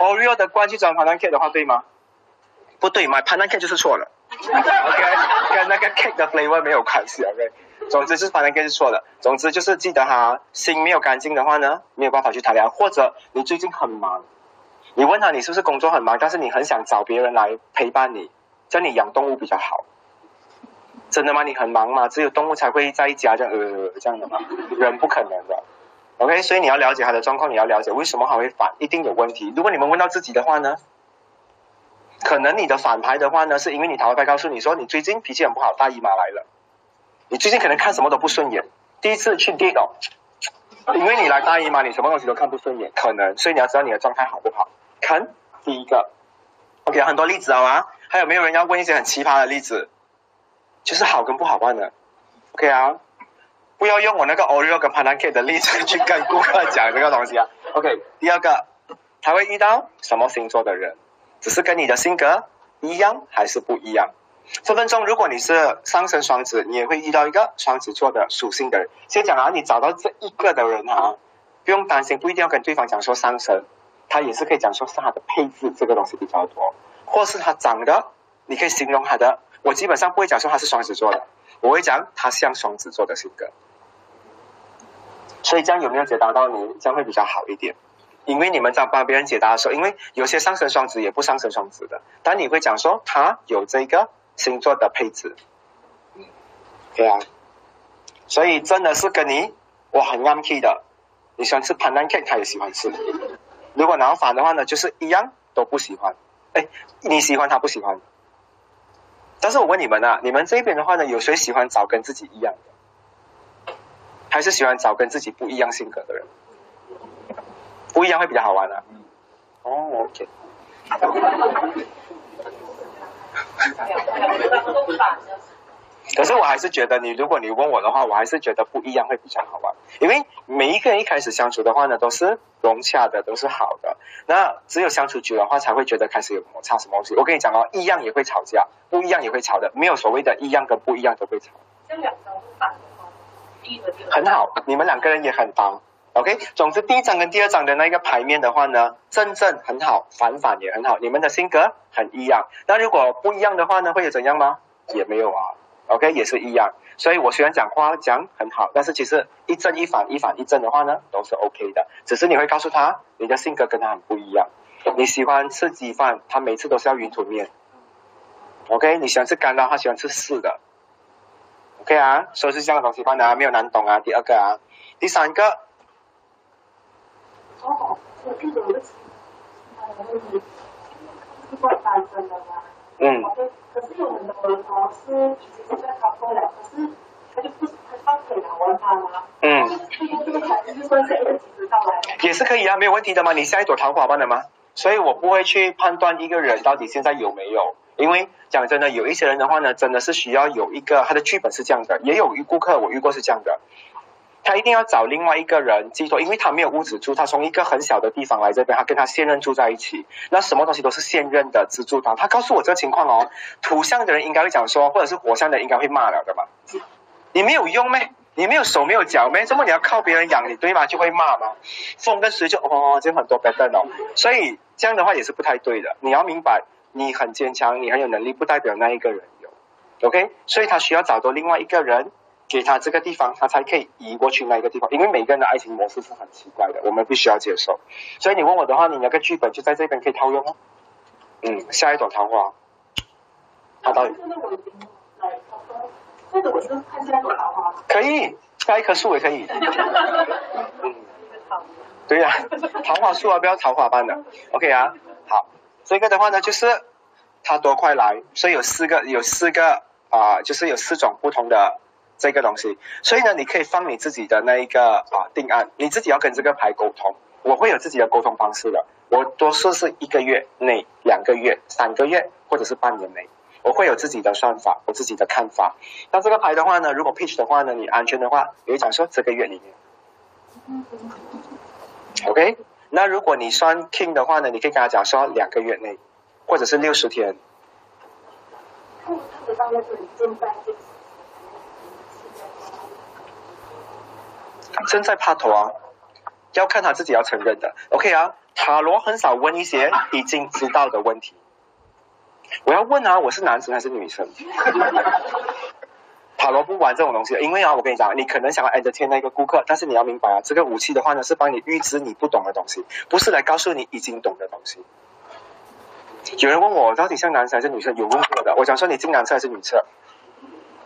Oreo 的罐去装 pandan cake 的话，对吗？不对，买 pandan cake 就是错了。OK，跟那个 cake 的 flavor 没有关系。OK，总之是 pandan cake 是错的。总之就是记得哈，心没有干净的话呢，没有办法去谈恋爱。或者你最近很忙，你问他你是不是工作很忙，但是你很想找别人来陪伴你，叫你养动物比较好。真的吗？你很忙吗？只有动物才会在家这样呃这样的吗？人不可能的。OK，所以你要了解他的状况，你要了解为什么他会反，一定有问题。如果你们问到自己的话呢，可能你的反牌的话呢，是因为你桃花牌告诉你说你最近脾气很不好，大姨妈来了。你最近可能看什么都不顺眼，第一次去跌倒，因为你来大姨妈，你什么东西都看不顺眼，可能。所以你要知道你的状态好不好。看第一个，OK，很多例子好吗？还有没有人要问一些很奇葩的例子？就是好跟不好办的，OK 啊，不要用我那个 Oreo 跟 Pandan Cake 的例子去跟顾客讲这个东西啊。OK，第二个，他会遇到什么星座的人？只是跟你的性格一样还是不一样？分分钟，如果你是上升双子，你也会遇到一个双子座的属性的人。先讲啊，你找到这一个的人啊，不用担心，不一定要跟对方讲说上升，他也是可以讲说是他的配置这个东西比较多，或是他长得，你可以形容他的。我基本上不会讲说他是双子座的，我会讲他像双子座的性格，所以这样有没有解答到你？这样会比较好一点。因为你们在帮别人解答的时候，因为有些上升双子也不上升双子的，但你会讲说他有这个星座的配置，对啊，所以真的是跟你我很暗 key 的，你喜欢吃 pandan cake，他也喜欢吃。如果拿反的话呢，就是一样都不喜欢。哎，你喜欢他不喜欢？但是我问你们啊，你们这边的话呢，有谁喜欢找跟自己一样的，还是喜欢找跟自己不一样性格的人？不一样会比较好玩啊。哦，OK。可是我还是觉得，你如果你问我的话，我还是觉得不一样会比较好玩。因为每一个人一开始相处的话呢，都是融洽的，都是好的。那只有相处久的话，才会觉得开始有摩擦什么东西。我跟你讲哦，一样也会吵架，不一样也会吵的，没有所谓的一样跟不一样都会吵。这两张反很好，你们两个人也很棒。OK，总之第一张跟第二张的那个牌面的话呢，正正很好，反反也很好，你们的性格很一样。那如果不一样的话呢，会有怎样吗？也没有啊。OK，也是一样，所以我虽然讲话讲很好，但是其实一正一反，一反一正的话呢，都是 OK 的。只是你会告诉他，你的性格跟他很不一样。你喜欢吃鸡饭，他每次都是要云吞面。OK，你喜欢吃干的，他喜欢吃湿的。OK 啊，所以是这样的东西，反正没有难懂啊。第二个啊，第三个。嗯。可是有很多人哦，是已经是在考过了，可是他就不，他放可以拿玩他吗？嗯。这个牌子就算是一个机制到来。也是可以啊，没有问题的嘛。你下一朵桃花般的吗？所以我不会去判断一个人到底现在有没有，因为讲真的，有一些人的话呢，真的是需要有一个他的剧本是这样的，也有顾客我遇过是这样的。他一定要找另外一个人寄托，因为他没有屋子住，他从一个很小的地方来这边，他跟他现任住在一起，那什么东西都是现任的资助他。他告诉我这个情况哦，土象的人应该会讲说，或者是火象的人应该会骂了的嘛。你没有用咩？你没有手没有脚咩？这么你要靠别人养你对吗？就会骂嘛。风跟水就哦，就很多 b a 哦。所以这样的话也是不太对的。你要明白，你很坚强，你很有能力，不代表那一个人有。OK，所以他需要找到另外一个人。给他这个地方，他才可以移过去那一个地方。因为每个人的爱情模式是很奇怪的，我们必须要接受。所以你问我的话，你那个剧本就在这边可以套用哦。嗯，下一朵桃花，他到底？可以，下一棵树也可以。嗯，对呀，桃花树啊，不要桃花瓣的。OK 啊，好，这个的话呢，就是他多快来，所以有四个，有四个啊，就是有四种不同的。这个东西，所以呢，你可以放你自己的那一个啊定案，你自己要跟这个牌沟通。我会有自己的沟通方式的，我多数是一个月内、两个月、三个月或者是半年内，我会有自己的算法，我自己的看法。那这个牌的话呢，如果 pitch 的话呢，你安全的话，你会讲说这个月里面，OK。那如果你算 king 的话呢，你可以跟他讲说两个月内，或者是六十天。正在拍头啊，要看他自己要承认的。OK 啊，塔罗很少问一些已经知道的问题。我要问啊，我是男生还是女生？塔罗不玩这种东西，因为啊，我跟你讲，你可能想要 entertain 那个顾客，但是你要明白啊，这个武器的话呢，是帮你预知你不懂的东西，不是来告诉你已经懂的东西。有人问我到底像男生还是女生，有问过的，我讲说你进男厕还是女厕，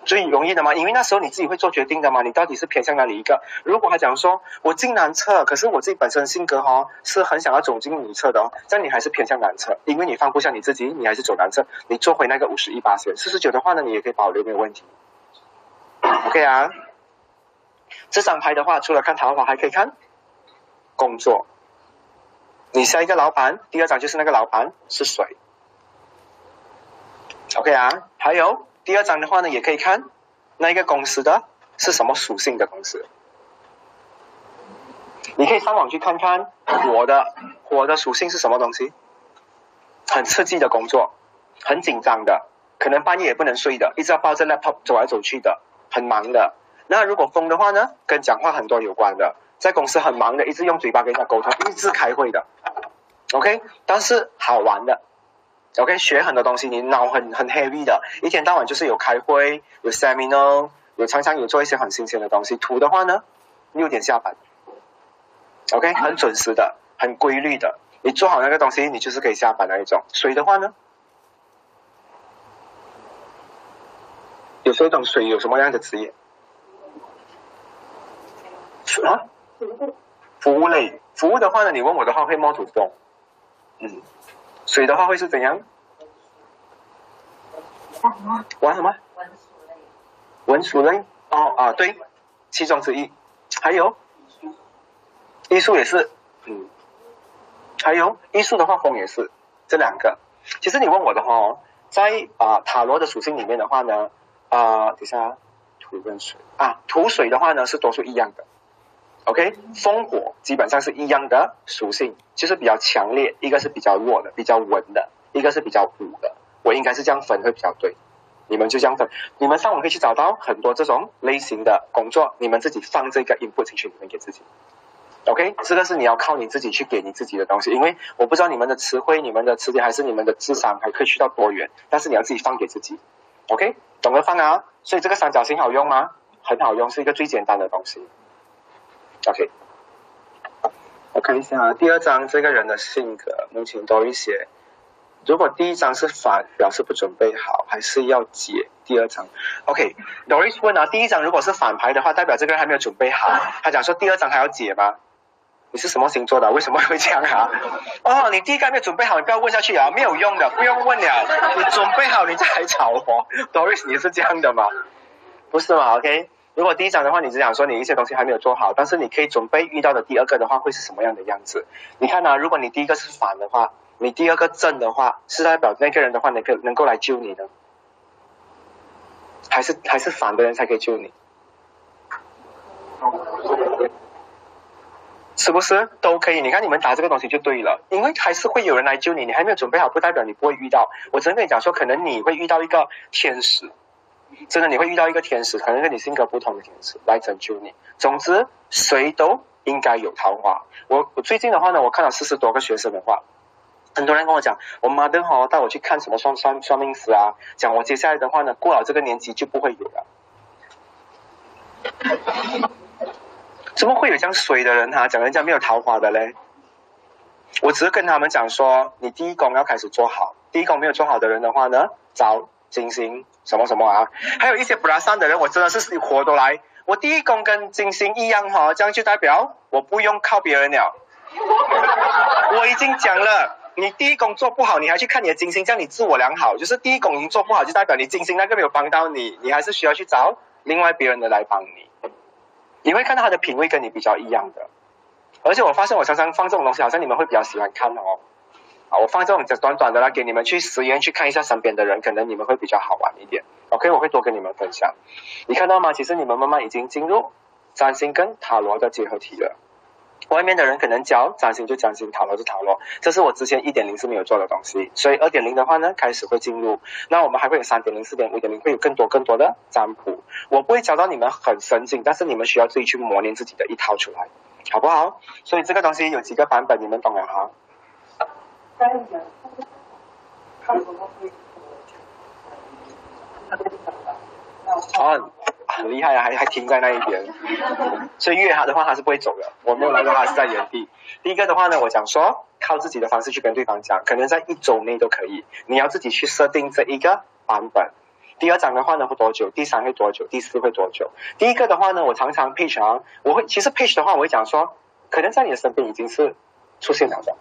最容易的嘛，因为那时候你自己会做决定的嘛，你到底是偏向哪里一个？如果他讲说我进男厕，可是我自己本身性格哈是很想要走进女厕的哦，但你还是偏向男厕，因为你放不下你自己，你还是走男厕，你做回那个五十一八线，四十九的话呢，你也可以保留没有问题。OK 啊，这张牌的话，除了看桃花，还可以看工作。你下一个老板，第二张就是那个老板是谁？OK 啊，还有第二张的话呢，也可以看那一个公司的是什么属性的公司。你可以上网去看看火的火的属性是什么东西，很刺激的工作，很紧张的，可能半夜也不能睡的，一直要抱着 laptop 走来走去的。很忙的，那如果风的话呢？跟讲话很多有关的，在公司很忙的，一直用嘴巴跟人家沟通，一直开会的，OK，但是好玩的，OK，学很多东西，你脑很很 heavy 的，一天到晚就是有开会，有 seminar，有常常有做一些很新鲜的东西。土的话呢，六点下班，OK，很准时的，很规律的，你做好那个东西，你就是可以下班那一种。水的话呢？有时候懂水有什么样的职业？啊？服务类，服务的话呢？你问我的话会摸土动，嗯，水的话会是怎样？玩什么？玩什么？文书类。文书类？哦啊，对，其中之一。还有，艺术也是，嗯，还有艺术的话，风也是，这两个。其实你问我的话哦，在啊塔罗的属性里面的话呢？啊，等下，土跟水啊，土水的话呢是多数一样的，OK，风火基本上是一样的属性，就是比较强烈，一个是比较弱的，比较稳的，一个是比较武的，我应该是这样分会比较对，你们就这样分，你们上网可以去找到很多这种类型的工作，你们自己放这个 input 进去里面给自己，OK，这个是你要靠你自己去给你自己的东西，因为我不知道你们的词汇、你们的词典还是你们的智商还可以去到多远，但是你要自己放给自己。OK，懂得放啊，所以这个三角形好用吗？很好用，是一个最简单的东西。OK，我看一下第二张这个人的性格，目前多一些。如果第一张是反，表示不准备好，还是要解第二张？OK，Doris 问啊，第一张如果是反牌的话，代表这个人还没有准备好。他讲说第二张还要解吗？你是什么星座的？为什么会这样啊？哦，你第一个没有准备好，你不要问下去啊，没有用的，不用问了。你准备好，你再来找我。Doris，你是这样的吗？不是嘛？OK，如果第一张的话，你只想说你一些东西还没有做好，但是你可以准备遇到的第二个的话会是什么样的样子？你看啊，如果你第一个是反的话，你第二个正的话，是代表那个人的话能够能够来救你呢？还是还是反的人才可以救你？是不是都可以？你看你们打这个东西就对了，因为还是会有人来救你。你还没有准备好，不代表你不会遇到。我只能跟你讲说，可能你会遇到一个天使，真的你会遇到一个天使，可能跟你性格不同的天使来拯救你。总之，谁都应该有桃花。我我最近的话呢，我看了四十多个学生的话，很多人跟我讲，我妈的好带我去看什么算算算命师啊，讲我接下来的话呢，过了这个年纪就不会有了。怎么会有这样水的人哈？讲人家没有桃花的嘞？我只是跟他们讲说，你第一宫要开始做好。第一宫没有做好的人的话呢，找金星什么什么啊？还有一些不拉善的人，我真的是活都来。我第一宫跟金星一样哈，这样就代表我不用靠别人了。我已经讲了，你第一宫做不好，你还去看你的金星，叫你自我良好。就是第一宫已经做不好，就代表你金星那个没有帮到你，你还是需要去找另外别人的来帮你。你会看到他的品味跟你比较一样的，而且我发现我常常放这种东西，好像你们会比较喜欢看哦。啊，我放这种短短的来给你们去实验，去看一下身边的人，可能你们会比较好玩一点。OK，我会多跟你们分享。你看到吗？其实你们慢慢已经进入占星跟塔罗的结合体了。外面的人可能教占星就占星，塔罗就塔罗，这是我之前一点零是没有做的东西。所以二点零的话呢，开始会进入。那我们还会有三点零、四点、五点零，会有更多更多的占卜。我不会教到你们很深进，但是你们需要自己去磨练自己的一套出来。好不好？所以这个东西有几个版本，你们懂了哈？哦，很厉害啊，还还停在那一边。所以约他的话，他是不会走的。我没有来的话，是在原地。第一个的话呢，我讲说，靠自己的方式去跟对方讲，可能在一周内都可以。你要自己去设定这一个版本。第二章的话呢会多久？第三会多久？第四会多久？第一个的话呢，我常常 pitch 啊，我会其实 pitch 的话，我会讲说，可能在你的身边已经是出现了的。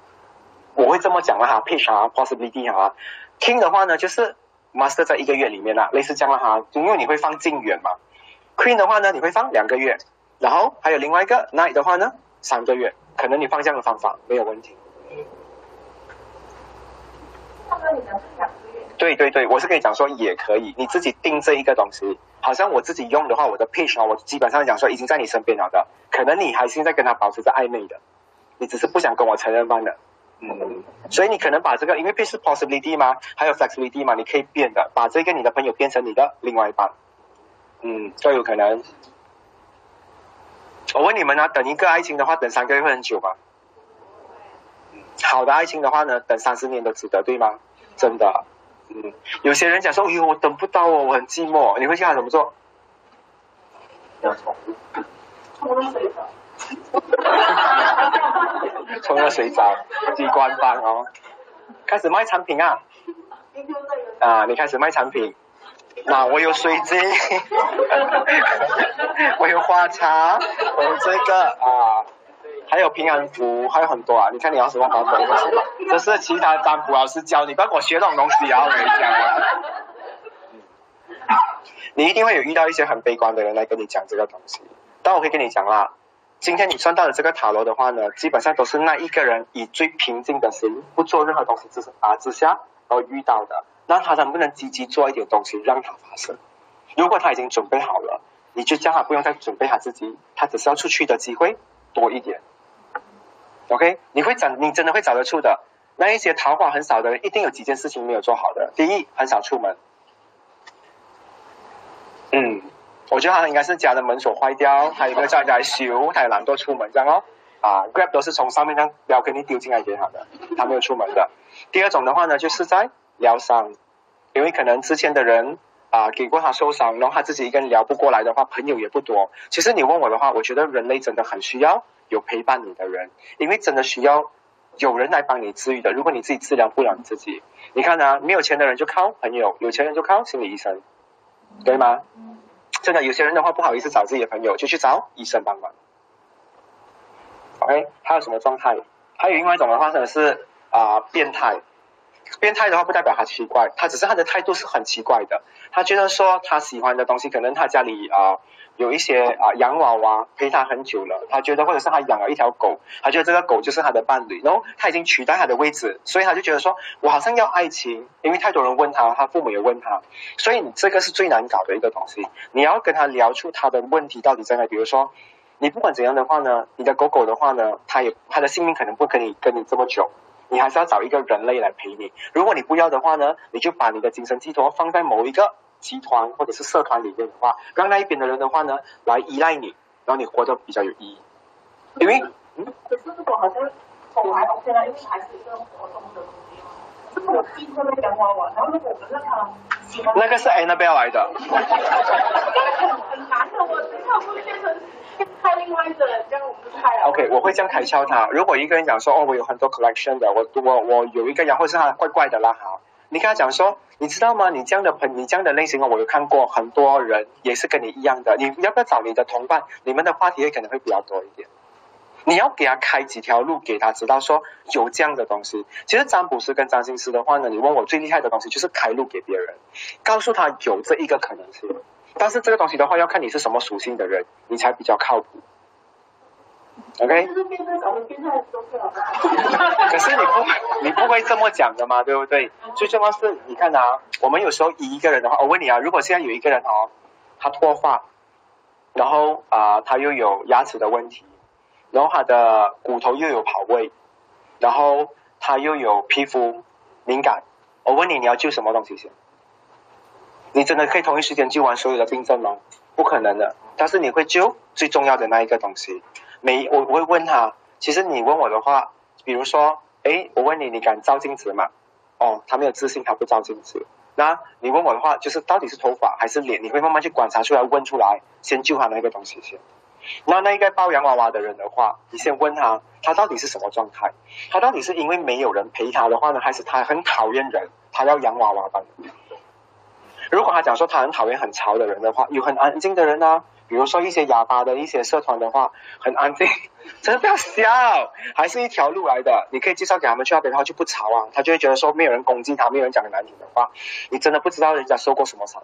我会这么讲了哈，pitch 啊，possibility 啊。听的话呢，就是 master 在一个月里面啦，类似这样了哈，因为你会放近远嘛。Queen 的话呢，你会放两个月，然后还有另外一个 Knight 的话呢，三个月，可能你放这样的方法没有问题。对对对，我是跟你讲说也可以，你自己定这一个东西，好像我自己用的话，我的 pitch 啊，我基本上讲说已经在你身边了的，可能你还是在跟他保持着暧昧的，你只是不想跟我承认罢了。嗯，所以你可能把这个，因为 pitch 是 possibility 嘛，还有 flexibility 嘛，你可以变的，把这个你的朋友变成你的另外一半，嗯，都有可能。我问你们呢，等一个爱情的话，等三个月会很久吗？好的爱情的话呢，等三十年都值得，对吗？真的。嗯，有些人讲说，哎呦，我等不到哦，我很寂寞。你会叫他怎么做？冲热水澡。冲热水澡，机关班哦。开始卖产品啊。啊，你开始卖产品。那我有水晶，我有花茶，我有这个啊。还有平安符，还有很多啊！你看你要什么版本？这是其他占卜老师教你，不要给我学这种东西啊！我跟你讲啊，你一定会有遇到一些很悲观的人来跟你讲这个东西。但我可以跟你讲啦，今天你算到的这个塔罗的话呢，基本上都是那一个人以最平静的心，不做任何东西之啊之下而遇到的。那他能不能积极做一点东西让它发生？如果他已经准备好了，你就叫他不用再准备他自己，他只是要出去的机会多一点。OK，你会找你真的会找得出的。那一些桃花很少的人，一定有几件事情没有做好的。第一，很少出门。嗯，我觉得他应该是家的门锁坏掉，还有一个叫人家修，他也懒惰出门这样哦。啊，Grab 都是从上面那标给你丢进来给他的，他没有出门的。第二种的话呢，就是在疗伤，因为可能之前的人啊给过他受伤，然后他自己一个人聊不过来的话，朋友也不多。其实你问我的话，我觉得人类真的很需要。有陪伴你的人，因为真的需要有人来帮你治愈的。如果你自己治疗不了你自己，你看啊，没有钱的人就靠朋友，有钱人就靠心理医生，对吗？真的，有些人的话不好意思找自己的朋友，就去找医生帮忙。OK，还有什么状态？还有另外一种的话呢是啊变态，变态的话不代表他奇怪，他只是他的态度是很奇怪的。他觉得说他喜欢的东西，可能他家里啊。有一些啊洋娃娃陪他很久了，他觉得或者是他养了一条狗，他觉得这个狗就是他的伴侣，然后他已经取代他的位置，所以他就觉得说我好像要爱情，因为太多人问他，他父母也问他，所以你这个是最难搞的一个东西，你要跟他聊出他的问题到底在哪，比如说你不管怎样的话呢，你的狗狗的话呢，它也它的性命可能不跟你跟你这么久，你还是要找一个人类来陪你，如果你不要的话呢，你就把你的精神寄托放在某一个。集团或者是社团里面的话，让那一边的人的话呢，来依赖你，然后你活得比较有意义。因为，嗯，可是如果好像我还 OK 啦，因为还是一个活动的东西嘛。就是我寄托那个洋娃娃，然后如果我们让他喜欢，那个是 Annabelle 来的。很难的，我 他会变成另外一个人，这样我不太 OK，我会这样开窍他。如果一个人讲说，哦，我有很多 collection 的，我我我有一个，然后是他怪怪的啦，好。你跟他讲说，你知道吗？你这样的朋，你这样的类型，我有看过很多人也是跟你一样的。你要不要找你的同伴？你们的话题也可能会比较多一点。你要给他开几条路，给他知道说有这样的东西。其实占卜师跟占星师的话呢，你问我最厉害的东西就是开路给别人，告诉他有这一个可能性。但是这个东西的话，要看你是什么属性的人，你才比较靠谱。OK。可是你不，你不会这么讲的嘛，对不对？最重要是，你看啊，我们有时候以一个人的话，我问你啊，如果现在有一个人哦，他脱发，然后啊，他又有牙齿的问题，然后他的骨头又有跑位，然后他又有皮肤敏感，我问你，你要救什么东西先？你真的可以同一时间救完所有的病症吗？不可能的。但是你会救最重要的那一个东西。每我我会问他，其实你问我的话，比如说，哎，我问你，你敢照镜子吗？哦，他没有自信，他不照镜子。那你问我的话，就是到底是头发还是脸？你会慢慢去观察出来，问出来，先救他那个东西先。那那一个抱洋娃娃的人的话，你先问他，他到底是什么状态？他到底是因为没有人陪他的话呢，还是他很讨厌人，他要洋娃娃吧？如果他讲说他很讨厌很潮的人的话，有很安静的人呢？比如说一些哑巴的一些社团的话，很安静，真的不要笑，还是一条路来的。你可以介绍给他们去那边的话就不吵啊，他就会觉得说没有人攻击他，没有人讲难听的话，你真的不知道人家受过什么伤。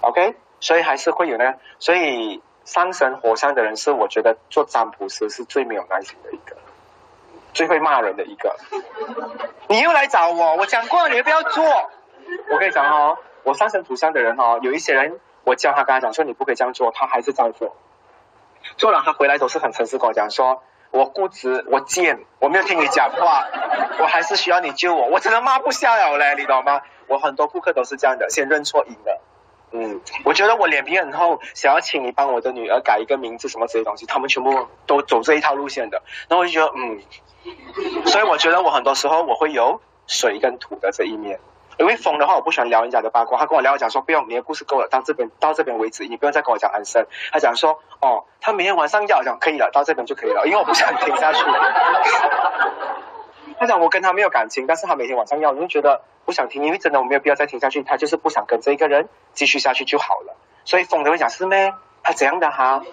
OK，所以还是会有呢，所以。上神火上的人是我觉得做占卜师是最没有耐心的一个，最会骂人的一个。你又来找我，我讲过了，你不要做。我跟你讲哦，我上神土上的人哦，有一些人我叫他跟他讲说你不可以这样做，他还是这样做。做了他回来都是很诚实跟我讲说，我固执，我贱，我没有听你讲话，我还是需要你救我，我真的骂不下了嘞，你懂吗？我很多顾客都是这样的，先认错赢的。嗯，我觉得我脸皮很厚，想要请你帮我的女儿改一个名字什么这些东西，他们全部都走这一套路线的。然后我就觉得，嗯，所以我觉得我很多时候我会有水跟土的这一面。因为疯的话，我不喜欢聊人家的八卦。他跟我聊我讲说，不用，你的故事够了，到这边到这边为止，你不用再跟我讲安生。他讲说，哦，他每天晚上要讲可以了，到这边就可以了，因为我不想听下去。他讲我跟他没有感情，但是他每天晚上要，我就觉得不想听，因为真的我没有必要再听下去。他就是不想跟这一个人继续下去就好了。所以疯的会讲是咩？他怎样的哈？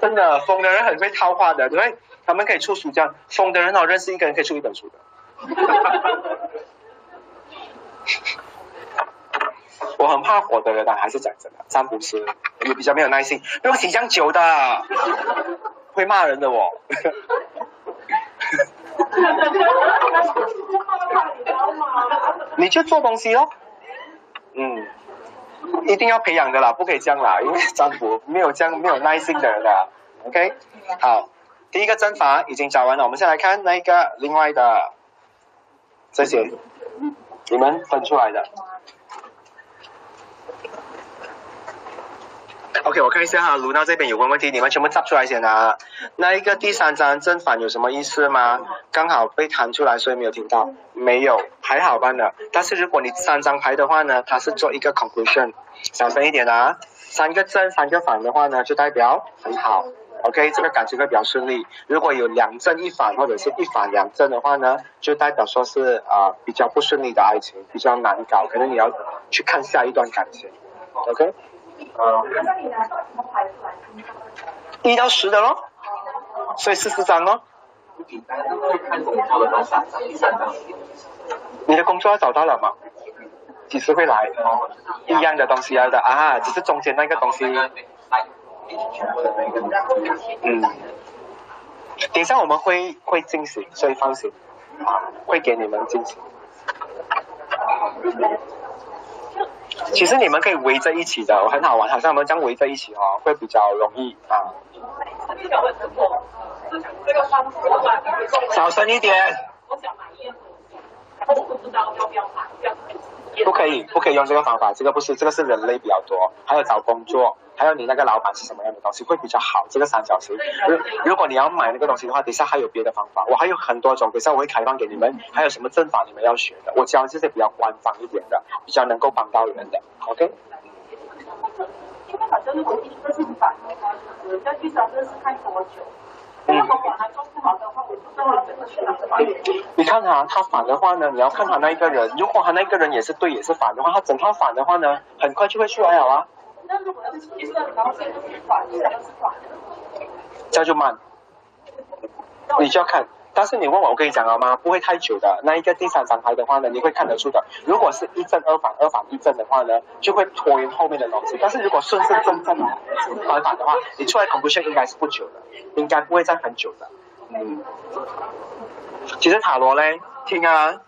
真的疯的人很会套话的，对他们可以出书这样，疯的人哦，认识一个人可以出一本书的。我很怕火的人，但还是讲真的，占卜师也比较没有耐心，不用洗这样久的。会骂人的我，你去做东西哦，嗯，一定要培养的啦，不可以这样啦，因为占卜没有这样没有耐心的人的，OK，好，第一个阵法已经找完了，我们先来看那个另外的这些，你们分出来的。OK，我看一下哈，卢娜这边有个问题，你们全部答出来先啊。那一个第三张正反有什么意思吗？刚好被弹出来，所以没有听到。没有，还好吧的。但是如果你三张牌的话呢，它是做一个 conclusion，小声一点啊。三个正，三个反的话呢，就代表很好。OK，这个感情会比较顺利。如果有两正一反或者是一反两正的话呢，就代表说是啊比较不顺利的爱情，比较难搞，可能你要去看下一段感情。OK。一到十的咯，所以四十张咯。你的工作要找到了吗？几时会来？一样的东西要的啊，只是中间那个东西。嗯，等下我们会会惊喜，所以放心，啊会给你们惊喜。其实你们可以围在一起的，很好玩，好像我们这样围在一起哦，会比较容易啊。小声一点。不不可以，不可以用这个方法，这个不是，这个是人类比较多，还有找工作，还有你那个老板是什么样的东西会比较好，这个三角形。如如果你要买那个东西的话，等下还有别的方法，我还有很多种，等下我会开放给你们，还有什么正法你们要学的，我教这些比较官方一点的，比较能够帮到人的，OK。因为反正如果第一个是反的话，就是要第三个是看多久。你看他，他反的话呢，你要看他那一个人。如果他那个人也是对，也是反的话，他整套反的话呢，很快就会出来好啊。那如果是七色，然后这个是反，这个是反，这就慢。你就要看。但是你问我，我跟你讲了吗？不会太久的。那一个第三张牌的话呢，你会看得出的。如果是一正二反，二反一正的话呢，就会拖延后面的东西。但是如果顺顺正正反反的话，你出来 conclusion 应该是不久的，应该不会再很久的。嗯。其实塔罗嘞，听啊，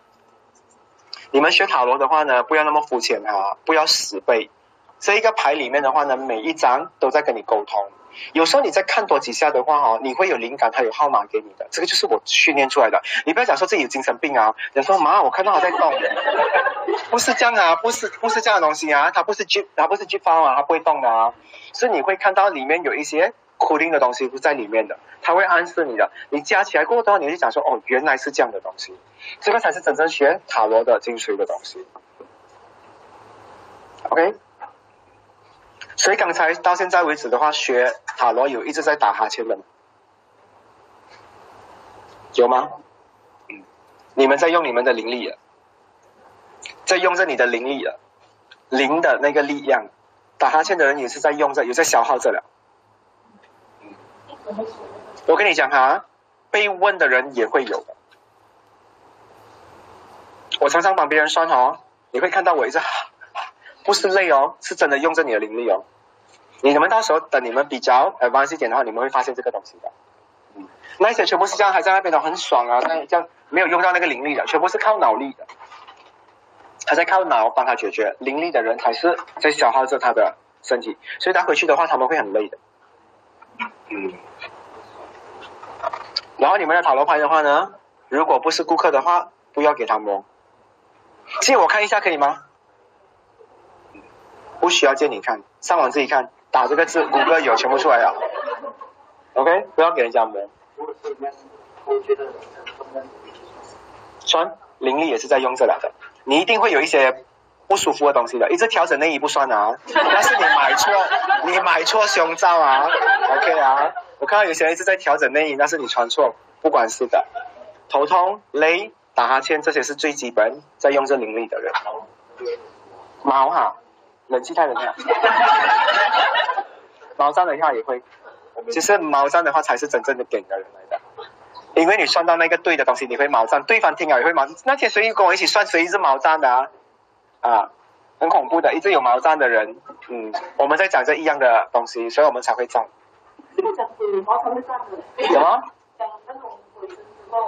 你们学塔罗的话呢，不要那么肤浅啊，不要死背。这一个牌里面的话呢，每一张都在跟你沟通。有时候你再看多几下的话哦，你会有灵感，他有号码给你的，这个就是我训练出来的。你不要讲说自己有精神病啊，人说妈，我看到他在动，不是这样啊，不是不是这样的东西啊，它不是 G，它不是 G 方啊，它不会动的啊，是你会看到里面有一些 cool 的东西不在里面的，它会暗示你的，你加起来过后，你就讲说哦，原来是这样的东西，这个才是真正学塔罗的精髓的东西。OK。所以刚才到现在为止的话，学塔罗有一直在打哈欠的？有吗？嗯，你们在用你们的灵力了，在用着你的灵力了，灵的那个力量，打哈欠的人也是在用着，也在消耗着了。我跟你讲哈，被问的人也会有的。我常常帮别人算哦，你会看到我一直。不是累哦，是真的用着你的灵力哦。你们到时候等你们比较呃完一点的话，你们会发现这个东西的。嗯，那些全部是这样，还在那边的很爽啊，那这样没有用到那个灵力的，全部是靠脑力的。他在靠脑帮他解决，灵力的人才是在消耗着他的身体，所以他回去的话他们会很累的。嗯。然后你们的塔罗牌的话呢，如果不是顾客的话，不要给他摸。借我看一下可以吗？不需要借你看，上网自己看，打这个字，谷歌有全部出来了。OK，不要给人家摸。酸，灵力也是在用这两个，你一定会有一些不舒服的东西的，一直调整内衣不算啊，那是你买错，你买错胸罩啊。OK 啊，我看到有些人一直在调整内衣，那是你穿错，不管是的。头痛、累、打哈欠，这些是最基本在用这灵力的人。毛哈。冷气太冷了，毛站的话也会，其实毛站的话才是真正的给的人来的，因为你算到那个对的东西，你会毛站，对方听了也会毛。那天谁跟我一起算，谁是毛站的啊？啊，很恐怖的，一直有毛站的人，嗯，我们在讲这一样的东西，所以我们才会站。什么？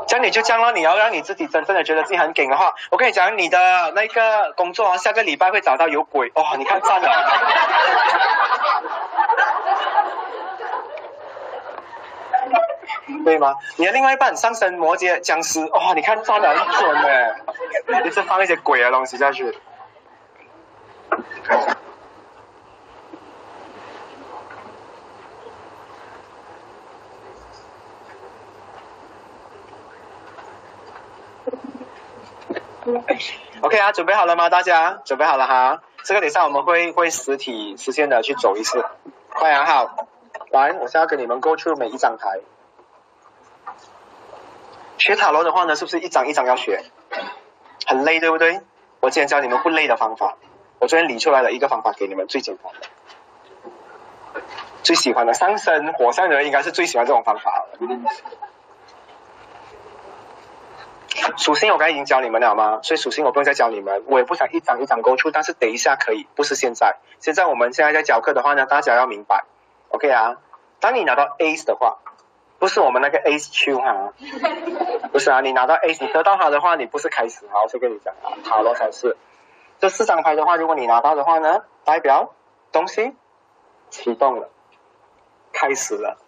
这样你就这样了，你要让你自己真正的觉得自己很顶的话，我跟你讲，你的那个工作啊，下个礼拜会找到有鬼哦，你看赞了，对吗？你的另外一半上升摩羯僵尸哦，你看赞了很准哎，一直放一些鬼的东西下去。OK 啊，准备好了吗？大家准备好了哈。这个等下我们会会实体实现的去走一次。快啊，好，来，我现在跟你们 go through 每一张牌。学塔罗的话呢，是不是一张一张要学？很累，对不对？我今天教你们不累的方法。我昨天理出来了一个方法给你们，最简单的，最喜欢的上升火象的人应该是最喜欢这种方法。属性我刚才已经教你们了吗？所以属性我不用再教你们，我也不想一张一张勾出，但是等一下可以，不是现在。现在我们现在在教课的话呢，大家要明白，OK 啊？当你拿到 Ace 的话，不是我们那个 Ace Q 哈，不是啊，你拿到 Ace，你得到它的话，你不是开始，好，我先跟你讲啊，塔罗才是。这四张牌的话，如果你拿到的话呢，代表东西启动了，开始了。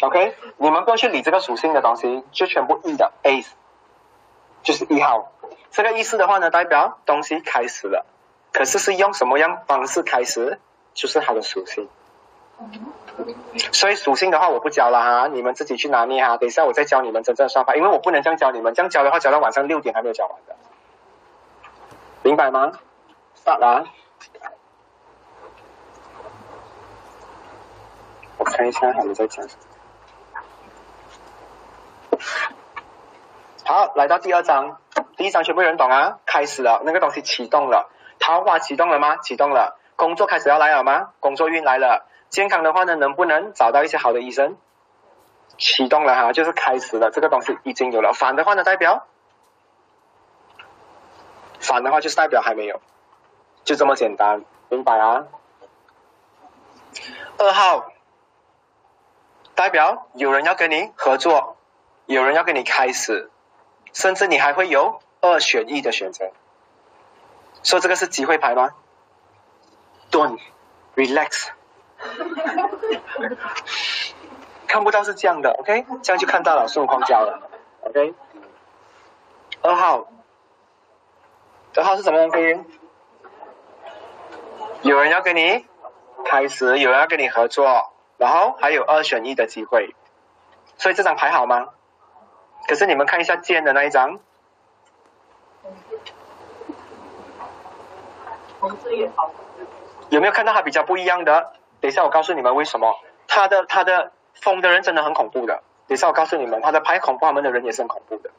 OK，你们不要去理这个属性的东西，就全部 E 的 Ace，就是一号。这个意思的话呢，代表东西开始了，可是是用什么样方式开始，就是它的属性。所以属性的话我不教了哈，你们自己去拿捏哈。等一下我再教你们真正算法，因为我不能这样教你们，这样教的话教到晚上六点还没有教完的，明白吗？好了，我看一下他们在讲什么。好，来到第二章，第一章全部人懂啊？开始了，那个东西启动了，桃花启动了吗？启动了，工作开始要来了吗？工作运来了，健康的话呢，能不能找到一些好的医生？启动了哈，就是开始了，这个东西已经有了。反的话呢，代表反的话就是代表还没有，就这么简单，明白啊？二号。代表有人要跟你合作，有人要跟你开始，甚至你还会有二选一的选择。说这个是机会牌吗？蹲，relax。看不到是这样的，OK，这样就看到了孙悟空教了，OK。二号，二号是什么东西？有人要跟你开始，有人要跟你合作，然后还有二选一的机会，所以这张牌好吗？可是你们看一下剑的那一张，有没有看到它比较不一样的？等一下我告诉你们为什么，他的他的疯的人真的很恐怖的。等一下我告诉你们，他的拍恐怖他们的人也是很恐怖的。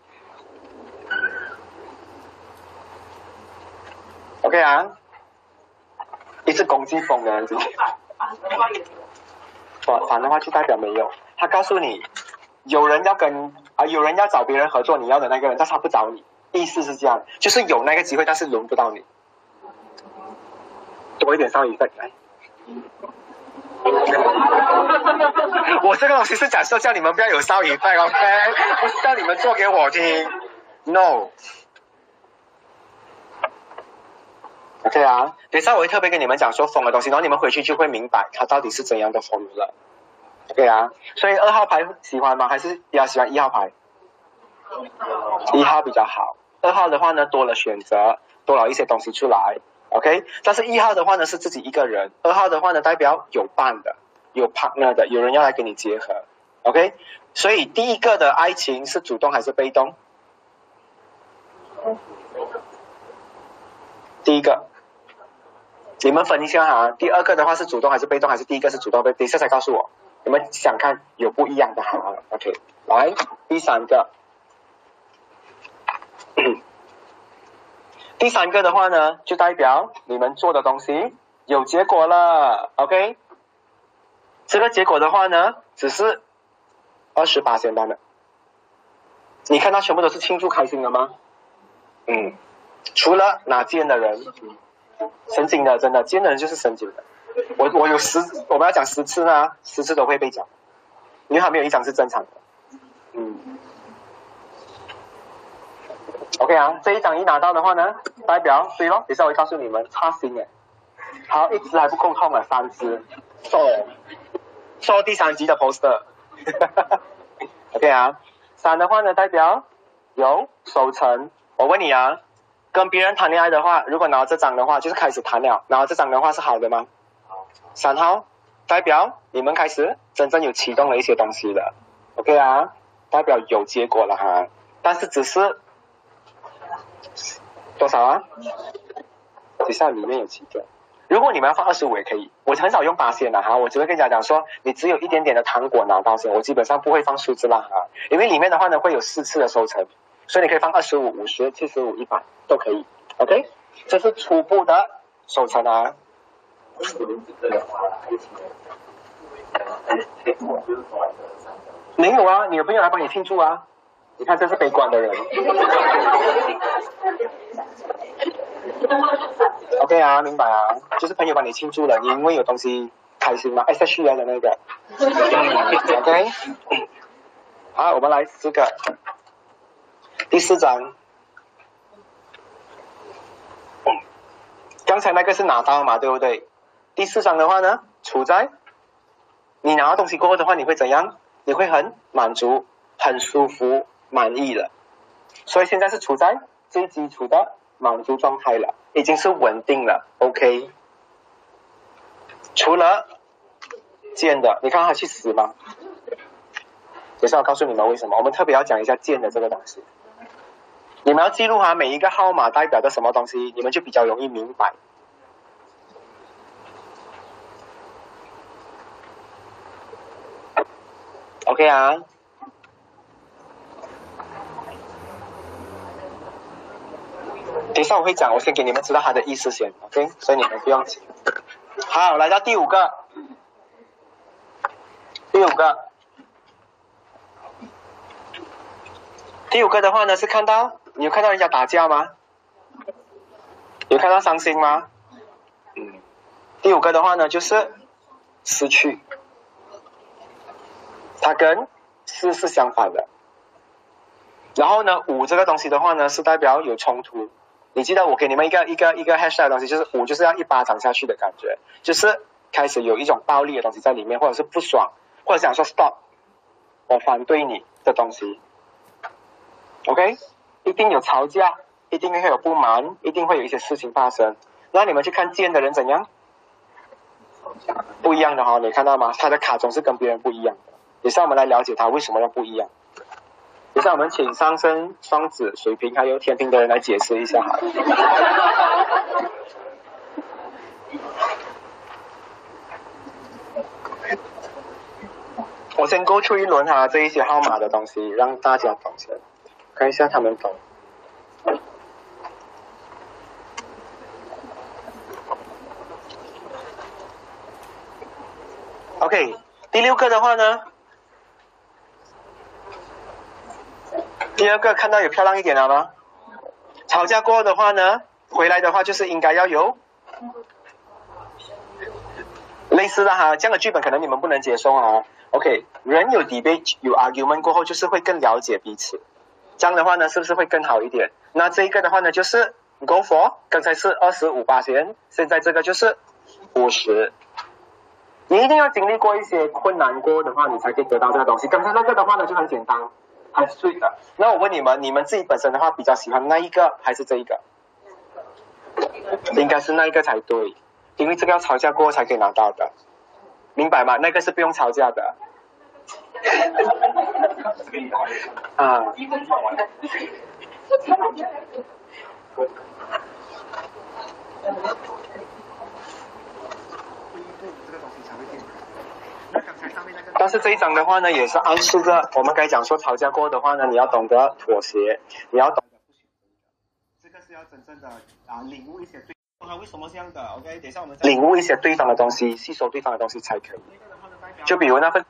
OK 啊，一直攻击疯的人，反反的话就代表没有。他告诉你，有人要跟啊，有人要找别人合作，你要的那个人，但是他不找你，意思是这样，就是有那个机会，但是轮不到你。多一点少一份来。我这个东西是假设叫你们不要有少一份，OK？不是叫你们做给我听，No。对啊，等一下我会特别跟你们讲说疯的东西，然后你们回去就会明白它到底是怎样的疯了。对啊，所以二号牌喜欢吗？还是比较喜欢一号牌？一号比较好。二号的话呢，多了选择，多了一些东西出来。OK，但是一号的话呢是自己一个人，二号的话呢代表有伴的，有 partner 的，有人要来跟你结合。OK，所以第一个的爱情是主动还是被动？第一个，你们分一下哈。第二个的话是主动还是被动，还是第一个是主动被？等一下才告诉我。你们想看有不一样的好？OK，来第三个，第三个的话呢，就代表你们做的东西有结果了。OK，这个结果的话呢，只是二十八仙单的。你看到全部都是庆祝开心的吗？嗯。除了拿剑的人，神经的，真的剑人就是神经的。我我有十，我们要讲十次呢，十次都会被讲，因为他没有一张是正常的。嗯，OK 啊，这一张一拿到的话呢，代表对咯，等下我会告诉你们，差心哎。好，一只还不够痛啊，三只，做做第三集的 poster 哈哈哈。OK 啊，三的话呢，代表有收成。我问你啊。跟别人谈恋爱的话，如果拿这张的话，就是开始谈了。拿这张的话是好的吗？三号代表你们开始真正有启动了一些东西了，OK 啊？代表有结果了哈，但是只是多少啊？底下里面有几个？如果你们要放二十五也可以，我很少用八仙的哈，我只会跟大家讲说，你只有一点点的糖果拿到先，我基本上不会放数字啦哈，因为里面的话呢会有四次的收成。所以你可以放二十五、五十、七十五、一百都可以，OK？这是初步的收成啊。没有啊，你的朋友来帮你庆祝啊。你看，这是悲观的人。OK 啊，明白啊，就是朋友帮你庆祝了，你因为有东西开心嘛？哎，是需要的那个。OK。好，我们来四个。第四章，刚才那个是拿到嘛，对不对？第四章的话呢，处在你拿到东西过后的话，你会怎样？你会很满足、很舒服、满意了。所以现在是处在最基础的满足状态了，已经是稳定了。OK，除了剑的，你看他去死吗？等下我告诉你们为什么，我们特别要讲一下剑的这个东西。你们要记录哈，每一个号码代表的什么东西，你们就比较容易明白。OK 啊，等一下我会讲，我先给你们知道它的意思先，OK，所以你们不用急。好，来到第五个，第五个，第五个的话呢是看到。你有看到人家打架吗？有看到伤心吗？嗯。第五个的话呢，就是失去，它跟四是相反的。然后呢，五这个东西的话呢，是代表有冲突，你记得我给你们一个一个一个 hashtag 的东西，就是五就是要一巴掌下去的感觉，就是开始有一种暴力的东西在里面，或者是不爽，或者想说 stop，我反对你的东西。OK，一定有吵架，一定会有不满，一定会有一些事情发生。那你们去看见的人怎样？不一样的哈，你看到吗？他的卡总是跟别人不一样。也是我们来了解它为什么要不一样。也是我们请上升、双子、水瓶还有天平的人来解释一下哈。我先勾出一轮哈，这一些号码的东西，让大家懂先，看一下他们懂。OK，第六个的话呢，第二个看到有漂亮一点了吗？吵架过后的话呢，回来的话就是应该要有类似的哈，这样的剧本可能你们不能接受啊。OK，人有 debate 有 argument 过后就是会更了解彼此，这样的话呢是不是会更好一点？那这一个的话呢就是 go for，刚才是二十五八千，现在这个就是五十。你一定要经历过一些困难过的话，你才可以得到这个东西。刚才那个的话呢，就很简单，很碎的。那我问你们，你们自己本身的话比较喜欢那一个还是这一个？应该是那一个才对，因为这个要吵架过后才可以拿到的，明白吗？那个是不用吵架的。啊。但是这一章的话呢，也是暗示着我们该讲说吵架过的话呢，你要懂得妥协，你要懂得这个是要真正的啊领悟一些对方为什么这样的，OK？等一下我们领悟一些对方的东西，吸收对方的东西才可以。就比如那份，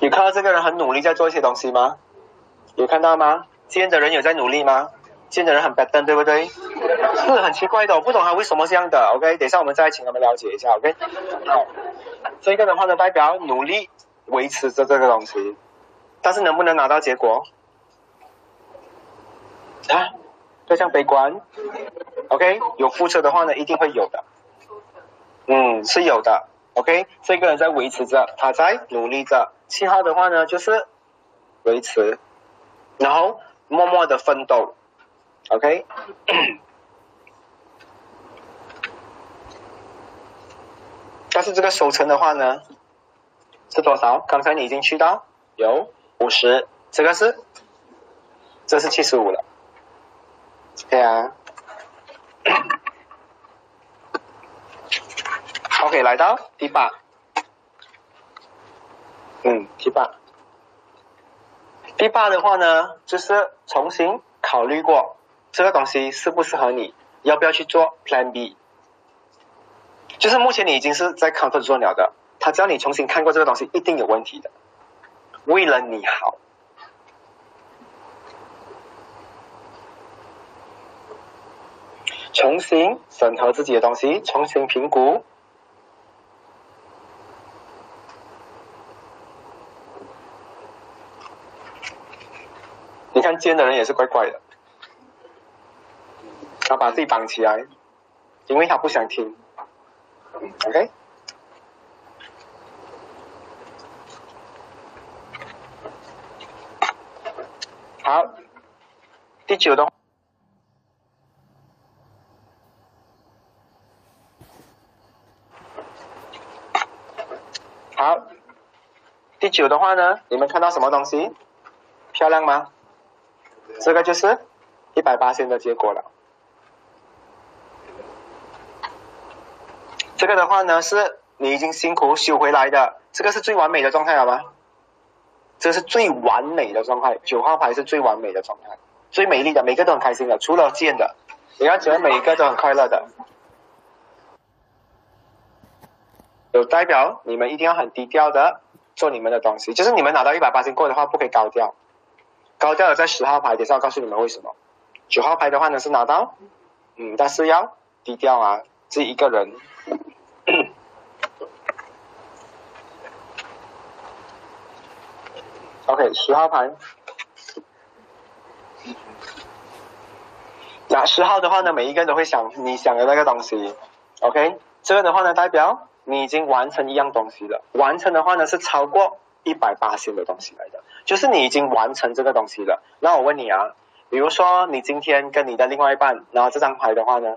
有看到这个人很努力在做一些东西吗？有看到吗？见的人有在努力吗？见的人很 bad，对不对？是很奇怪的，我不懂他为什么这样的。OK，等一下我们再请他们了解一下。OK，好，这个的话呢，代表努力维持着这个东西，但是能不能拿到结果？啊，非常悲观。OK，有付出的话呢，一定会有的。嗯，是有的。OK，这个人在维持着，他在努力着。七号的话呢，就是维持，然后默默的奋斗。OK。但是这个收成的话呢，是多少？刚才你已经去到？有。五十，这个是，这是七十五了，对啊。OK，来到第八，嗯，第八，第八的话呢，就是重新考虑过这个东西适不适合你，要不要去做 Plan B。就是目前你已经是在 comfort zone 了的，他只要你重新看过这个东西，一定有问题的。为了你好，重新审核自己的东西，重新评估。你看奸的人也是怪怪的，他把自己绑起来，因为他不想听。OK，好，第九的，好，第九的话呢，你们看到什么东西？漂亮吗？这个就是一百八千的结果了。这个的话呢，是你已经辛苦修回来的，这个是最完美的状态，好吗？这是最完美的状态，九号牌是最完美的状态，最美丽的，每个都很开心的，除了见的，你要觉得每一个都很快乐的。有代表你们一定要很低调的做你们的东西，就是你们拿到一百八千过的话，不可以高调，高调的在十号牌，等下我告诉你们为什么。九号牌的话呢是拿到，嗯，但是要低调啊，自己一个人。OK，十号牌。那十号的话呢，每一个人都会想你想的那个东西，OK？这个的话呢，代表你已经完成一样东西了。完成的话呢，是超过一百八千的东西来的，就是你已经完成这个东西了。那我问你啊，比如说你今天跟你的另外一半拿这张牌的话呢，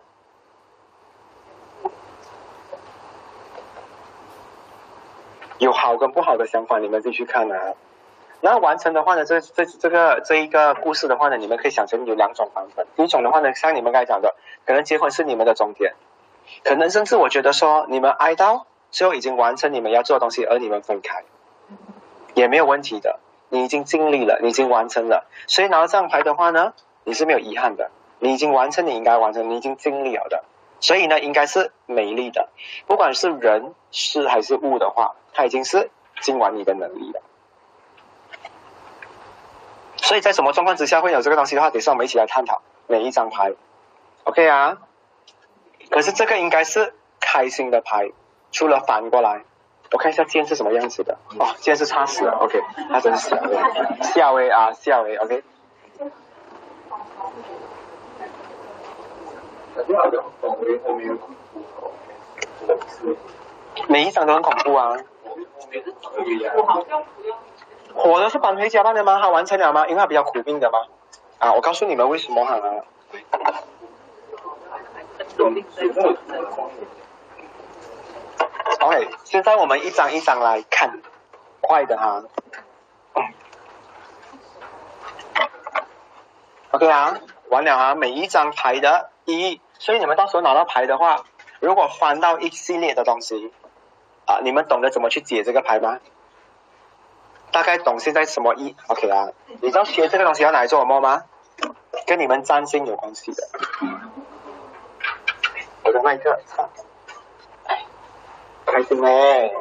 有好跟不好的想法，你们继续看啊。那完成的话呢，这这这个这一个故事的话呢，你们可以想成有两种版本。第一种的话呢，像你们刚才讲的，可能结婚是你们的终点，可能甚至我觉得说你们爱到最后已经完成你们要做的东西，而你们分开，也没有问题的。你已经尽力了，你已经完成了，所以拿到这张牌的话呢，你是没有遗憾的。你已经完成你应该完成，你已经尽力了的，所以呢，应该是美丽的。不管是人、事还是物的话，它已经是尽完你的能力了。所以在什么状况之下会有这个东西的话，等下我们一起来探讨每一张牌，OK 啊？可是这个应该是开心的牌，除了反过来，我看一下剑是什么样子的。哦，剑是差死了，OK，那真是下位啊，下位，OK。每一张都很恐怖啊。火的是搬回家办的吗？他完成了吗？因为他比较苦命的吗？啊，我告诉你们为什么哈。OK，现在我们一张一张来看，快的哈。OK 啊，完了啊，每一张牌的意义，所以你们到时候拿到牌的话，如果翻到一系列的东西，啊，你们懂得怎么去解这个牌吗？大概懂现在什么意？OK 啊，你知道学这个东西要拿来做什么吗？跟你们占星有关系的。我的麦克，开心没？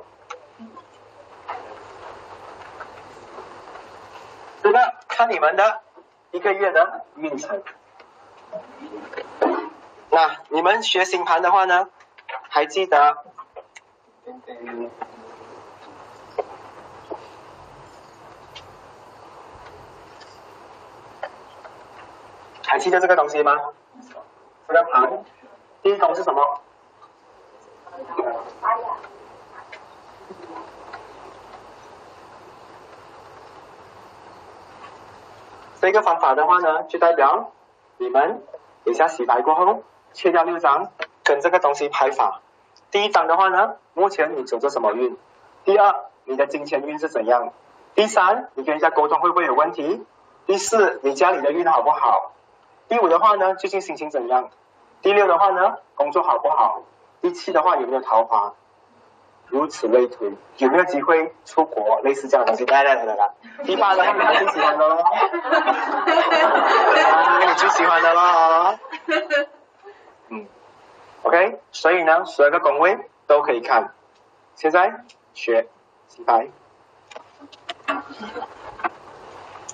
这个看你们的一个月的运程。那你们学星盘的话呢，还记得？记得这个东西吗？这个盘，第一宫是什么？这个方法的话呢，就代表你们等下洗牌过后，切掉六张，跟这个东西拍法。第一张的话呢，目前你走着什么运？第二，你的金钱运是怎样？第三，你跟人家沟通会不会有问题？第四，你家里的运好不好？第五的话呢，最近心情怎样？第六的话呢，工作好不好？第七的话有没有桃花？如此类推，有没有机会出国？类似这样的东西，来来来来来。第八的话，你最喜欢的喽。你最喜欢的喽。嗯，OK，所以呢，十二个宫位都可以看。现在学洗牌。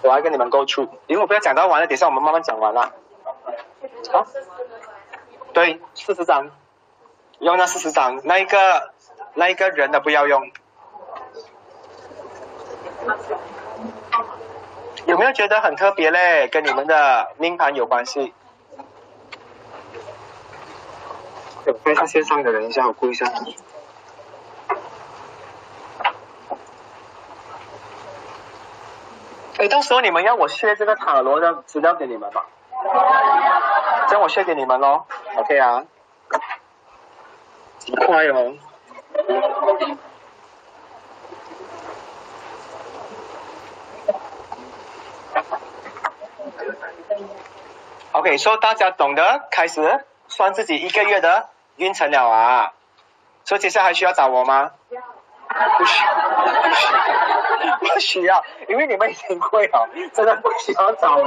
我要跟你们 go through，因为我不要讲到完了，等下我们慢慢讲完了。好，对，四十张，用那四十张，那一个那一个人的不要用。有没有觉得很特别嘞？跟你们的命盘有关系？看一下线上的人一下，我估一下。哎，到时候你们要我卸这个塔罗的资料给你们吗？叫我卸给你们喽，OK 啊？快哦。OK，说大家懂得开始算自己一个月的运程了啊？说接下来还需要找我吗？不需，不需要，因为你们已经会了，真的不需要找我。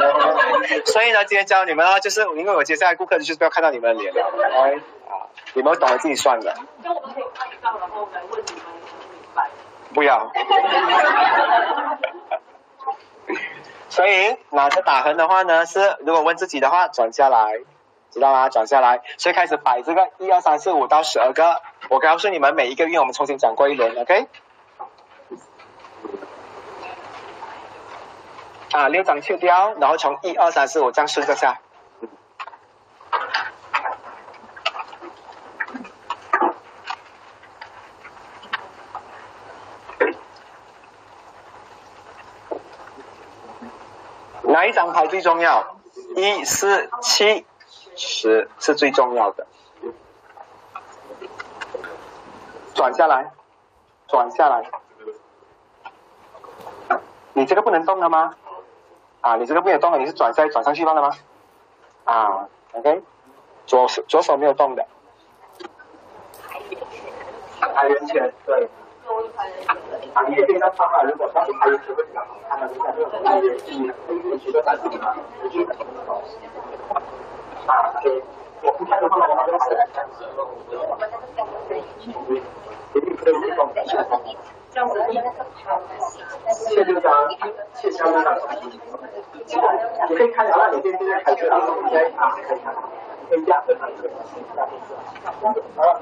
所以呢，今天教你们啊，就是因为我接下来顾客就是不要看到你们的脸了，OK？啊，你们懂得自己算的。那我们可以拍照，然后来问你们明白。不要。所以拿着打横的话呢，是如果问自己的话，转下来。知道吗？转下来所以开始摆这个一二三四五到十二个。我告诉你们每一个月我们重新讲过一轮 ok 啊六张去掉然后从一二三四五这样顺着下。哪一张牌最重要？一四七。十是最重要的。转下来，转下来。你这个不能动了吗？啊，你这个不能动了，你是转下转上去放的吗？啊，OK，左手左手没有动的。开圆圈，对。啊，对。我不看的话，我马上来。一定可以动。谢队长，谢肖队长。你可以看好了，你现在开车，然后你再啊，可以看，可以加。好。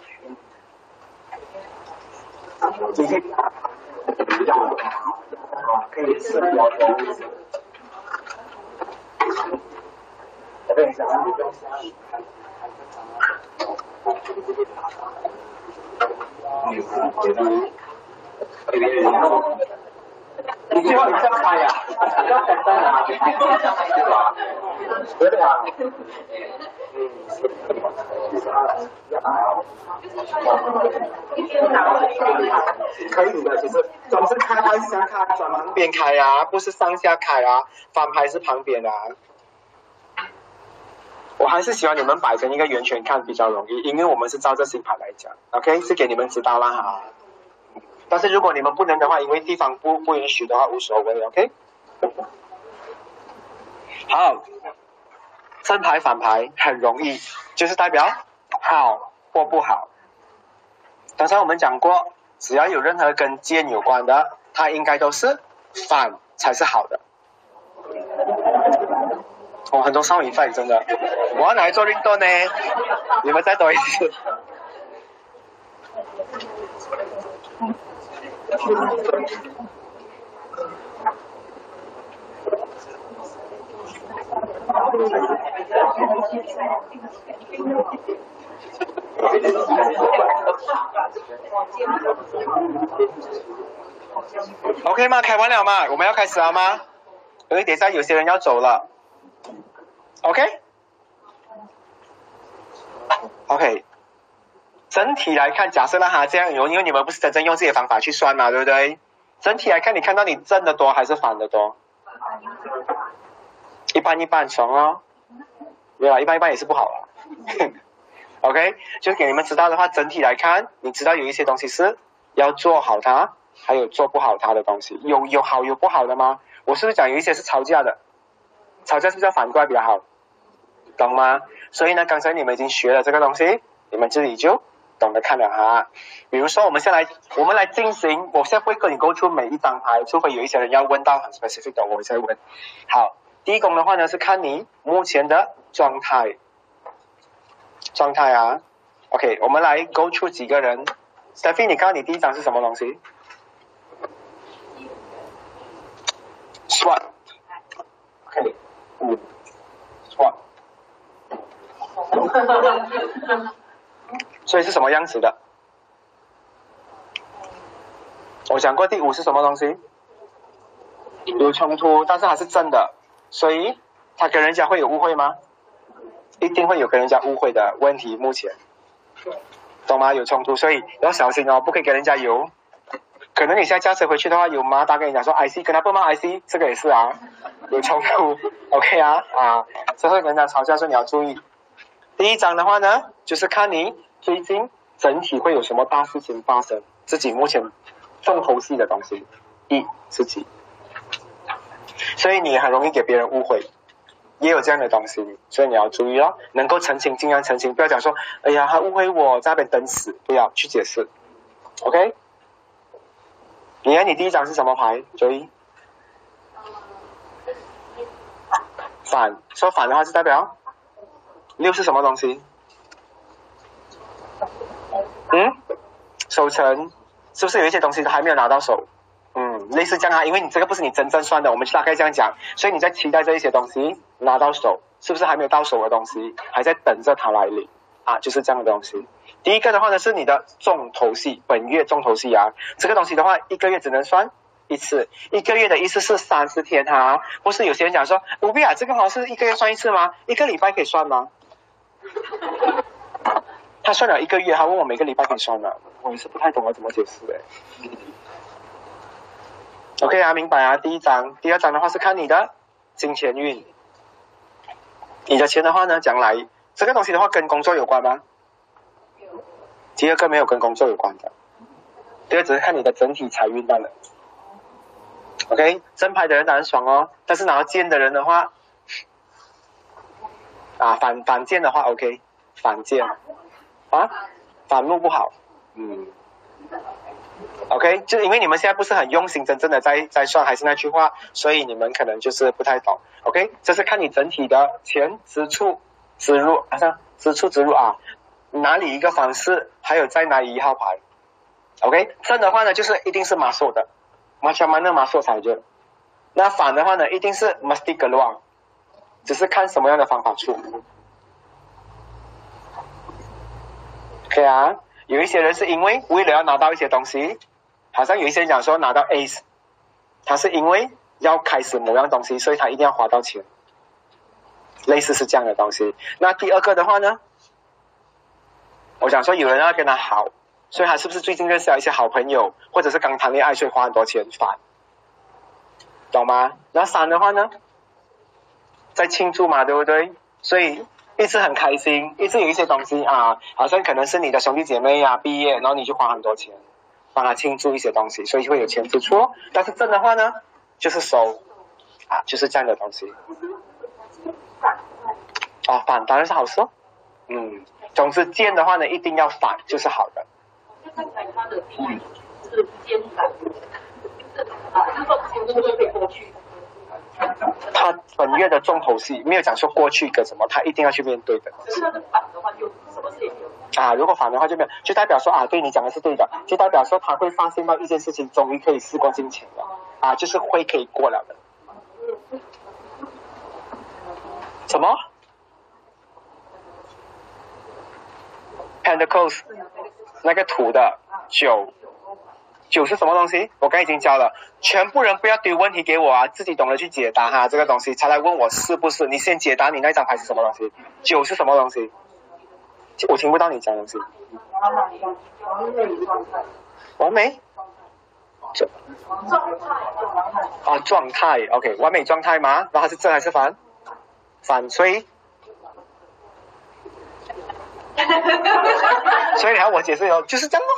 最近比较可以吃比较多。我跟你讲，你不用想。嗯，你希望你这样开呀？要等等啊！对吧？对啊。嗯。可以的，其实总是开方向开，转旁边开啊，不是上下开啊，翻牌是旁边啊。我还是喜欢你们摆成一个圆圈看比较容易，因为我们是照这新牌来讲，OK，是给你们知道了哈。但是如果你们不能的话，因为地方不不允许的话，无所谓，OK。好，正牌反牌很容易，就是代表好或不好。刚才我们讲过，只要有任何跟剑有关的，它应该都是反才是好的。哦，很多少女在真的，我要拿来做运动呢，你们再多一次。OK 吗？开完了吗？我们要开始了吗？因为等下有些人要走了。OK？OK。整体来看，假设让他这样用，因为你们不是真正用自己的方法去算嘛，对不对？整体来看，你看到你正的多还是反的多？一半一半，穷哦。没有，一半一半也是不好啊。OK，就给你们知道的话，整体来看，你知道有一些东西是要做好它，还有做不好它的东西，有有好有不好的吗？我是不是讲有一些是吵架的？吵架是不是要反过来比较好？懂吗？所以呢，刚才你们已经学了这个东西，你们这里就。懂得看了哈，比如说我们先来，我们来进行，我现在会跟你勾出每一张牌，除非有一些人要问到很 specific 的，我再问。好，第一宫的话呢是看你目前的状态，状态啊，OK，我们来勾出几个人，Stephy，你看你第一张是什么东西？Swap，OK，嗯，Swap。所以是什么样子的？我讲过第五是什么东西？有冲突，但是还是真的，所以他跟人家会有误会吗？一定会有跟人家误会的问题。目前，懂吗？有冲突，所以要小心哦，不可以给人家有。可能你现在驾车回去的话，有妈打给人家说 IC，跟他不骂 IC，这个也是啊，有冲突。OK 啊啊，这会跟人家吵架，说你要注意。第一张的话呢，就是看你。最近整体会有什么大事情发生？自己目前重头戏的东西，一自己，所以你很容易给别人误会。也有这样的东西，所以你要注意哦，能够澄清尽量澄清，不要讲说，哎呀，他误会我在那边等死，不要去解释，OK？你看你第一张是什么牌？注意，反，说反的话是代表六是什么东西？嗯，守城是不是有一些东西都还没有拿到手？嗯，类似这样啊，因为你这个不是你真正算的，我们大概这样讲，所以你在期待这一些东西拿到手，是不是还没有到手的东西，还在等着它来临啊？就是这样的东西。第一个的话呢，是你的重头戏，本月重头戏啊，这个东西的话，一个月只能算一次，一个月的意思是三十天哈，不是有些人讲说，不必啊，这个好像是一个月算一次吗？一个礼拜可以算吗？他算了一个月，他问我每个礼拜可以算吗？我也是不太懂我怎么解释哎。OK 啊，明白啊。第一章，第二章的话是看你的金钱运。你的钱的话呢，将来这个东西的话跟工作有关吗？第二个没有跟工作有关的，第二只是看你的整体财运罢了。OK，正牌的人当然爽哦，但是拿到剑的人的话，啊反反建的话 OK，反建啊反路不好，嗯。OK，就因为你们现在不是很用心，真正的在在算，还是那句话，所以你们可能就是不太懂。OK，这是看你整体的钱支出、支入，好像支出支入啊，哪里一个方式，还有在哪里一号牌。OK，正的话呢，就是一定是马索的，马小曼的马索才对。那反的话呢，一定是 musty g l o 只是看什么样的方法出。OK 啊，有一些人是因为为了要拿到一些东西。好像有一些人讲说拿到 Ace，他是因为要开始某样东西，所以他一定要花到钱，类似是这样的东西。那第二个的话呢，我想说有人要跟他好，所以他是不是最近认识了一些好朋友，或者是刚谈恋爱，所以花很多钱烦，懂吗？那三的话呢，在庆祝嘛，对不对？所以一直很开心，一直有一些东西啊，好像可能是你的兄弟姐妹呀毕业，然后你就花很多钱。帮他庆祝一些东西，所以会有钱支出。但是正的话呢，就是收啊，就是这样的东西。啊，反当然是好事哦。嗯，总之见的话呢，一定要反就是好的。啊他本月的重头戏没有讲说过去跟什么，他一定要去面对的。啊，如果反的话就没有，就代表说啊，对你讲的是对的，就代表说他会发现到一件事情，终于可以事过境迁了，啊，就是会可以过了的。什么？Pentacles，那个土的九，九是什么东西？我刚已经教了，全部人不要丢问题给我啊，自己懂得去解答哈，这个东西才来问我是不是？你先解答你那张牌是什么东西？九是什么东西？我听不到你讲东西。完美。状态。啊，状态，OK，完美状态吗？然后是正还是反？反吹。所以你看我解释哦，就是这样哦，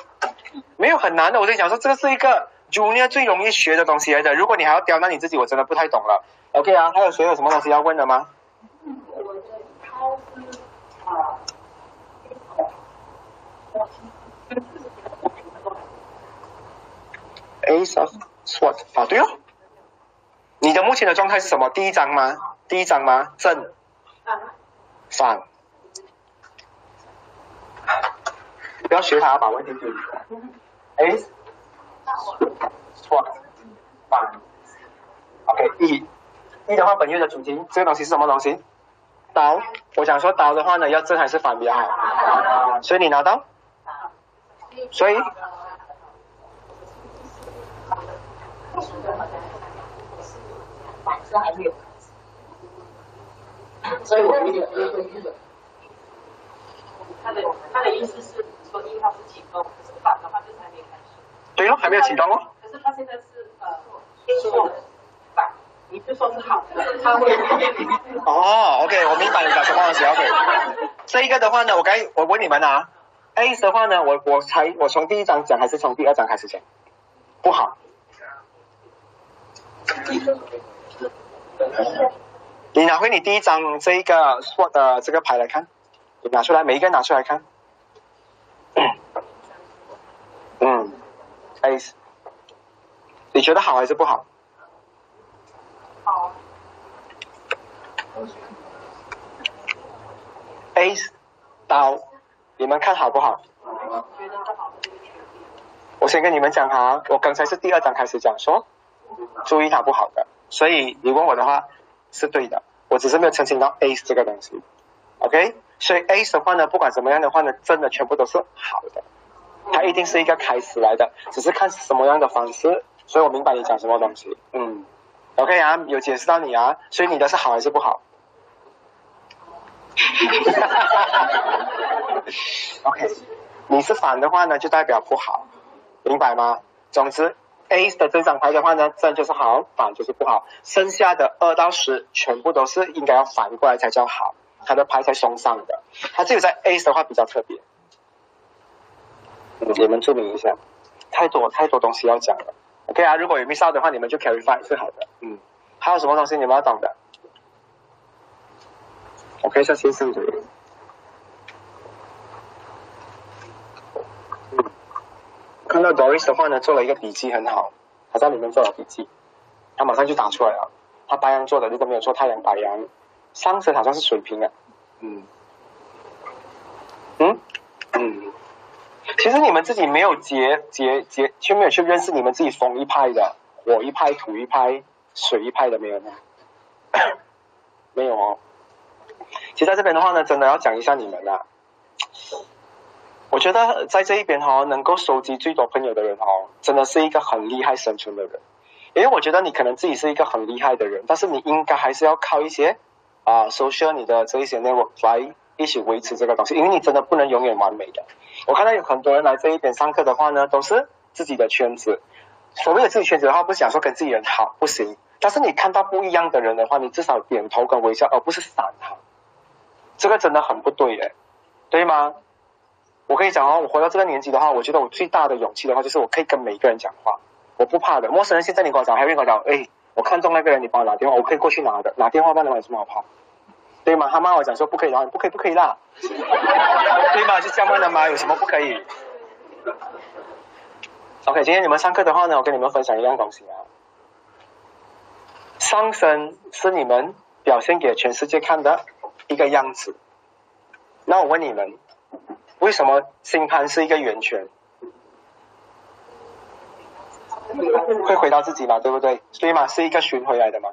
没有很难的。我在想说，这个是一个 Junior 最容易学的东西来的。如果你还要刁难你自己，我真的不太懂了。OK 啊，还有谁有什么东西要问的吗？Ace of Swords 啊，对哦。你的目前的状态是什么？第一张吗？第一张吗？正。反。要学他，把问题解决。Ace Swords 反。OK，一，一的话，本月的主题，这个东西是什么东西？刀。我想说刀的话呢，要正还是反比较好？所以你拿刀。所以。所以我有点犹豫的。他的他的意思是说一号是启动，可是反的话就是还没开始。对哦，还没有启动哦。可是他现在是呃说反，你就说是好的，他会。哦，OK，我明白你讲什么东西 OK，这一个的。话呢，我该我问你们啊，A 的。话呢，我我才我从第一章讲还是从第二章开始讲？不好。你拿回你第一张这一个错的。这个牌来看，你拿出来，每一个拿出来看。嗯，Ace，你觉得好还是不好？好。Ace，刀，你们看好不好？我先跟你们讲哈，我刚才是第二章开始讲说，注意它不好的，所以你问我的话。是对的，我只是没有澄清到 Ace 这个东西，OK？所以 Ace 的话呢，不管怎么样的话呢，真的全部都是好的，它一定是一个开始来的，只是看什么样的方式。所以我明白你讲什么东西，嗯，OK 啊，有解释到你啊，所以你的是好还是不好？OK，你是反的话呢，就代表不好，明白吗？总之。A 的这张牌的话呢，正就是好，反就是不好。剩下的二到十全部都是应该要反过来才叫好，它的牌才松上的。它只有在 A 的话比较特别。你们注明一下，太多太多东西要讲了。OK 啊，如果有 miss out 的话，你们就 carry five 是好的。嗯，还有什么东西你们要懂的？OK，先生这里。看到 Doris 的话呢，做了一个笔记很好，他在里面做了笔记，他马上就打出来了。他白羊做的，如果没有做太阳白羊，上升好像是水平的，嗯嗯，其实你们自己没有结结结，却没有去认识你们自己风一派的，火一派、土一派、水一派的没有吗？没有哦。其实在这边的话呢，真的要讲一下你们啊。我觉得在这一边哈，能够收集最多朋友的人哦，真的是一个很厉害生存的人。因为我觉得你可能自己是一个很厉害的人，但是你应该还是要靠一些啊，social 你的这一些 network 来一起维持这个东西，因为你真的不能永远完美的。我看到有很多人来这一边上课的话呢，都是自己的圈子。所谓的自己圈子的话，不是想说跟自己人好不行，但是你看到不一样的人的话，你至少点头跟微笑，而不是闪他。这个真的很不对耶，对吗？我跟你讲哦，我活到这个年纪的话，我觉得我最大的勇气的话，就是我可以跟每一个人讲话，我不怕的。陌生人现在你跟我讲，还有人跟我讲，哎，我看中那个人，你帮我打电话，我可以过去拿的，拿电话帮你有什么好怕？对吗？他骂我讲说不可以的话，不可以不可以啦，对吗？就这样的吗？有什么不可以？OK，今天你们上课的话呢，我跟你们分享一样东西啊，上身是你们表现给全世界看的一个样子。那我问你们。为什么星盘是一个圆圈？会回到自己嘛，对不对？所以嘛，是一个循回来的嘛。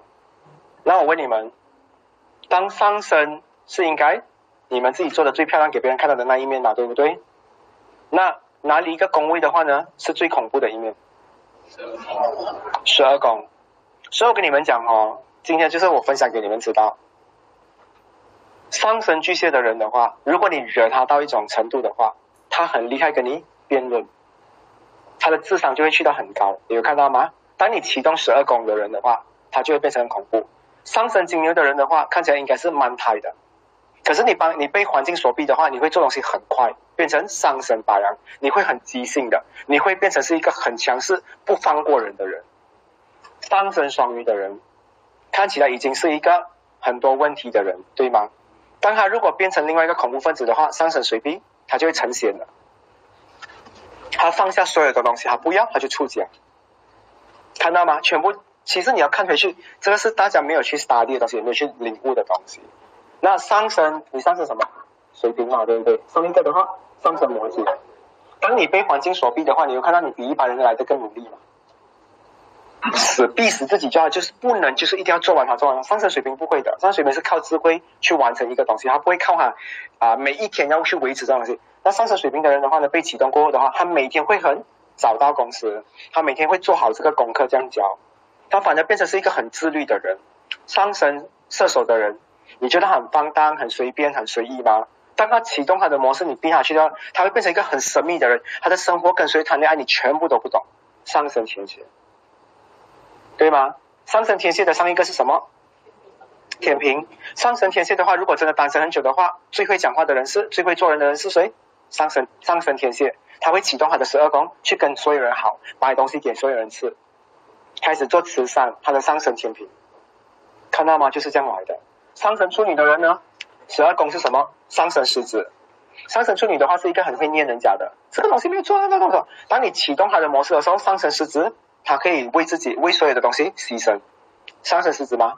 那我问你们，当上升是应该你们自己做的最漂亮给别人看到的那一面嘛，对不对？那哪里一个宫位的话呢，是最恐怖的一面？十二宫。所以我跟你们讲哦，今天就是我分享给你们知道。上升巨蟹的人的话，如果你惹他到一种程度的话，他很厉害跟你辩论，他的智商就会去到很高。你有看到吗？当你启动十二宫的人的话，他就会变成很恐怖。上升金牛的人的话，看起来应该是蛮胎的，可是你帮你被环境所逼的话，你会做东西很快，变成上升白羊，你会很急性的，你会变成是一个很强势、不放过人的人。上升双鱼的人，看起来已经是一个很多问题的人，对吗？当他如果变成另外一个恐怖分子的话，上升水平他就会成仙了。他放下所有的东西，他不要，他就出家。看到吗？全部其实你要看回去，这个是大家没有去 study 的东西，没有去领悟的东西。那上升，你上升什么？水平嘛，对不对？上一个的话，上升模式。当你被环境所逼的话，你会看到你比一般人来的更努力嘛？死逼死自己就好，就是不能，就是一定要做完它，做完它。上升水平不会的，上升水平是靠智慧去完成一个东西，他不会靠他啊每一天要去维持这东西。那上升水平的人的话呢，被启动过后的话，他每天会很早到公司，他每天会做好这个功课这样教，他反而变成是一个很自律的人。上升射手的人，你觉得很放荡、很随便、很随意吗？当他启动他的模式，你逼他去的他会变成一个很神秘的人，他的生活跟谁谈恋爱，你全部都不懂。上升天蝎。对吗？上升天蝎的上一个是什么？天平。上升天蝎的话，如果真的单身很久的话，最会讲话的人是最会做人的人是谁？上升上升天蝎，他会启动他的十二宫，去跟所有人好，买东西给所有人吃，开始做慈善。他的上升天平，看到吗？就是这样来的。上升处女的人呢，十二宫是什么？上升狮子。上升处女的话是一个很会念人家的，这个东西没有做，那个。当你启动它的模式的时候，上升狮子它可以为自己为所有的东西牺牲。上升狮子吗？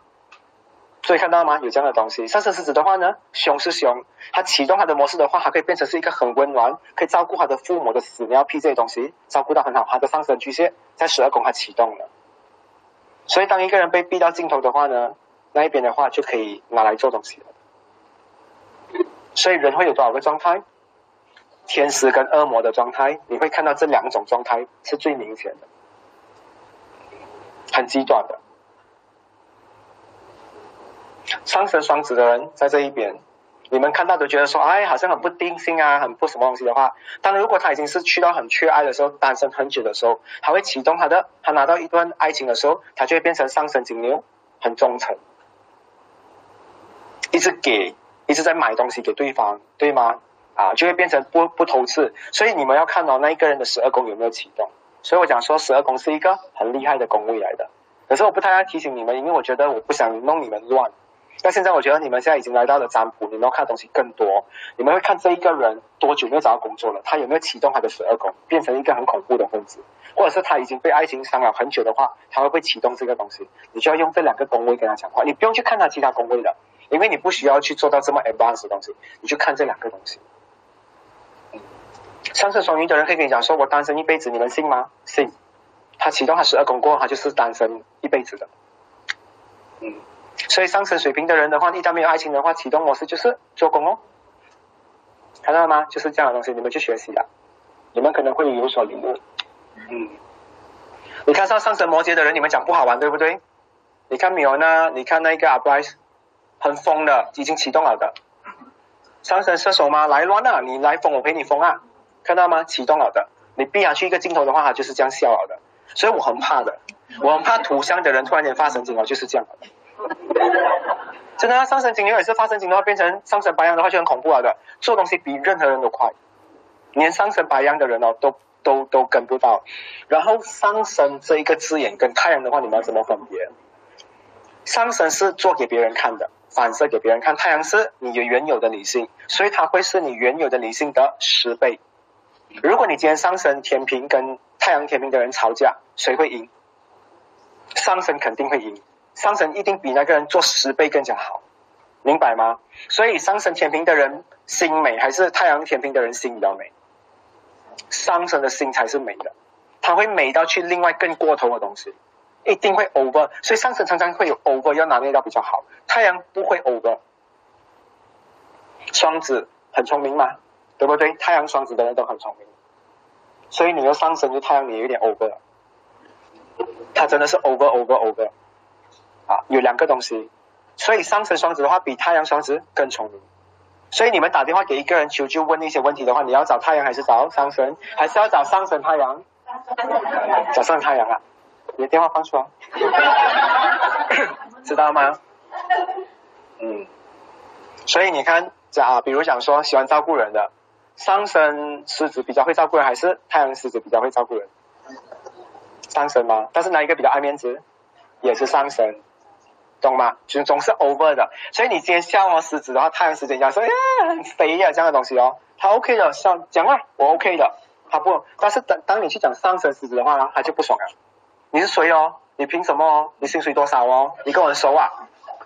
所以看到吗？有这样的东西。上升狮子的话呢，凶是凶，它启动它的模式的话，它可以变成是一个很温暖，可以照顾他的父母的屎尿屁这些东西，照顾到很好。他的上升巨蟹在十二宫它启动了，所以当一个人被逼到尽头的话呢，那一边的话就可以拿来做东西了。所以人会有多少个状态？天使跟恶魔的状态，你会看到这两种状态是最明显的，很极端的。上升双子的人在这一边，你们看到都觉得说，哎，好像很不定性啊，很不什么东西的话。但如果他已经是去到很缺爱的时候，单身很久的时候，他会启动他的，他拿到一段爱情的时候，他就会变成上升金牛，很忠诚，一直给。一直在买东西给对方，对吗？啊，就会变成不不投资。所以你们要看到那一个人的十二宫有没有启动。所以我讲说十二宫是一个很厉害的宫位来的。可是我不太要提醒你们，因为我觉得我不想弄你们乱。但现在我觉得你们现在已经来到了占卜，你们要看东西更多。你们会看这一个人多久没有找到工作了，他有没有启动他的十二宫，变成一个很恐怖的分子，或者是他已经被爱情伤了很久的话，他会不会启动这个东西？你就要用这两个宫位跟他讲话，你不用去看他其他宫位的。因为你不需要去做到这么 advanced 的东西，你就看这两个东西。上升双鱼的人可以跟你讲说：“我单身一辈子，你们信吗？”信。他启动他十二宫过后，他就是单身一辈子的。嗯。所以上升水平的人的话，一旦没有爱情的话，启动模式就是做工哦。看到了吗？就是这样的东西，你们去学习啊。你们可能会有所领悟。嗯。你看上上升摩羯的人，你们讲不好玩，对不对？你看米欧呢？你看那个阿布莱斯。很疯的，已经启动了的。上升射手吗？来乱啊！你来疯，我陪你疯啊！看到吗？启动了的。你闭下去一个镜头的话，它就是这样笑了的。所以我很怕的，我很怕图像的人突然间发神经哦，就是这样。真的，上升金牛也是发神经的话，变成上升白羊的话就很恐怖了的。做东西比任何人都快，连上升白羊的人哦，都都都跟不到。然后上升这一个字眼跟太阳的话，你们要怎么分别？上升是做给别人看的。反射给别人看，太阳是你原有的理性，所以它会是你原有的理性的十倍。如果你今天上升天平跟太阳天平的人吵架，谁会赢？上升肯定会赢，上升一定比那个人做十倍更加好，明白吗？所以上升天平的人心美，还是太阳天平的人心比较美？上升的心才是美的，他会美到去另外更过头的东西。一定会 over，所以上升常常会有 over，要拿捏到比较好。太阳不会 over，双子很聪明吗，对不对？太阳双子的人都很聪明，所以你要上升就太阳你有点 over，了他真的是 over over over，有两个东西，所以上升双子的话比太阳双子更聪明。所以你们打电话给一个人求救问一些问题的话，你要找太阳还是找上升，还是要找上升太阳？找上太阳啊。你的电话放出来，知道吗？嗯，所以你看，啊，比如讲说喜欢照顾人的，上升狮子比较会照顾人，还是太阳狮子比较会照顾人？上升吗？但是哪一个比较爱面子？也是上升，懂吗？就总是 over 的。所以你今天笑我狮子的话，太阳狮子讲说，哎呀，很肥呀这样的东西哦，他 OK 的，笑讲啊，我 OK 的，他不。但是当当你去讲上升狮子的话呢，他就不爽了。你是谁哦？你凭什么哦？你薪水多少哦？你跟我熟啊？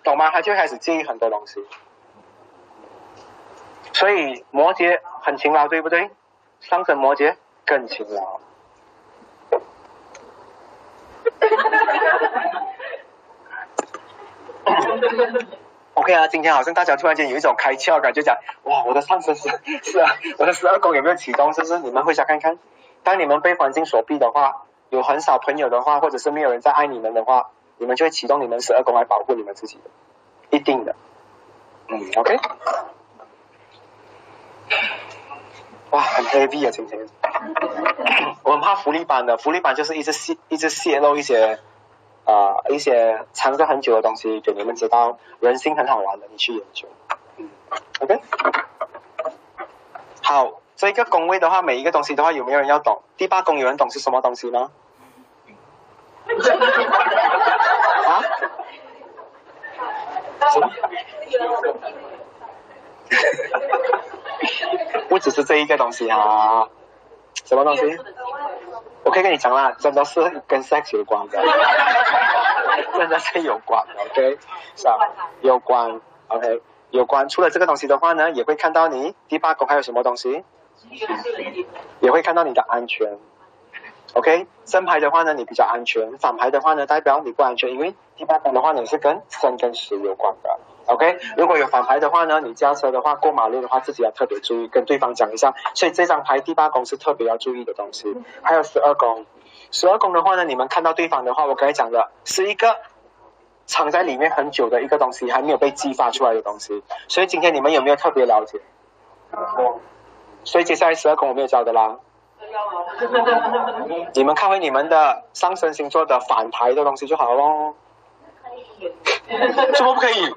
懂吗？他就开始介意很多东西。所以摩羯很勤劳，对不对？上升摩羯更勤劳。OK 啊，今天好像大家突然间有一种开窍感，就讲哇，我的上升是是啊，我的十二宫有没有启动？是不是？你们回家看看。当你们被环境所逼的话。有很少朋友的话，或者是没有人在爱你们的话，你们就会启动你们十二宫来保护你们自己，一定的。嗯，OK。哇，很 heavy 啊，今天。我很怕福利班的，福利班就是一直泄，一直泄露一些啊一些藏着很久的东西给你们知道人心很好玩的你去研究。嗯 ok 好这一个工位的话每一个东西的话有没有人要懂？第八宫有人懂是什么东西吗？啊？什么？不只是这一个东西啊什么东西？我可以跟你讲啦，真的是跟 sex 有关的，真的是有关的，OK，是啊，有关，OK，有关。除了这个东西的话呢，也会看到你第八宫还有什么东西，也会看到你的安全。OK，正牌的话呢，你比较安全；反牌的话呢，代表你不安全，因为第八宫的话呢是跟生跟死有关的。OK，如果有反牌的话呢，你驾车的话过马路的话，自己要特别注意，跟对方讲一下。所以这张牌第八宫是特别要注意的东西。还有十二宫，十二宫的话呢，你们看到对方的话，我刚才讲的是一个藏在里面很久的一个东西，还没有被激发出来的东西。所以今天你们有没有特别了解？所以接下来十二宫我没有教的啦。你们看回你们的上升星座的反牌的东西就好喽。怎么不可以？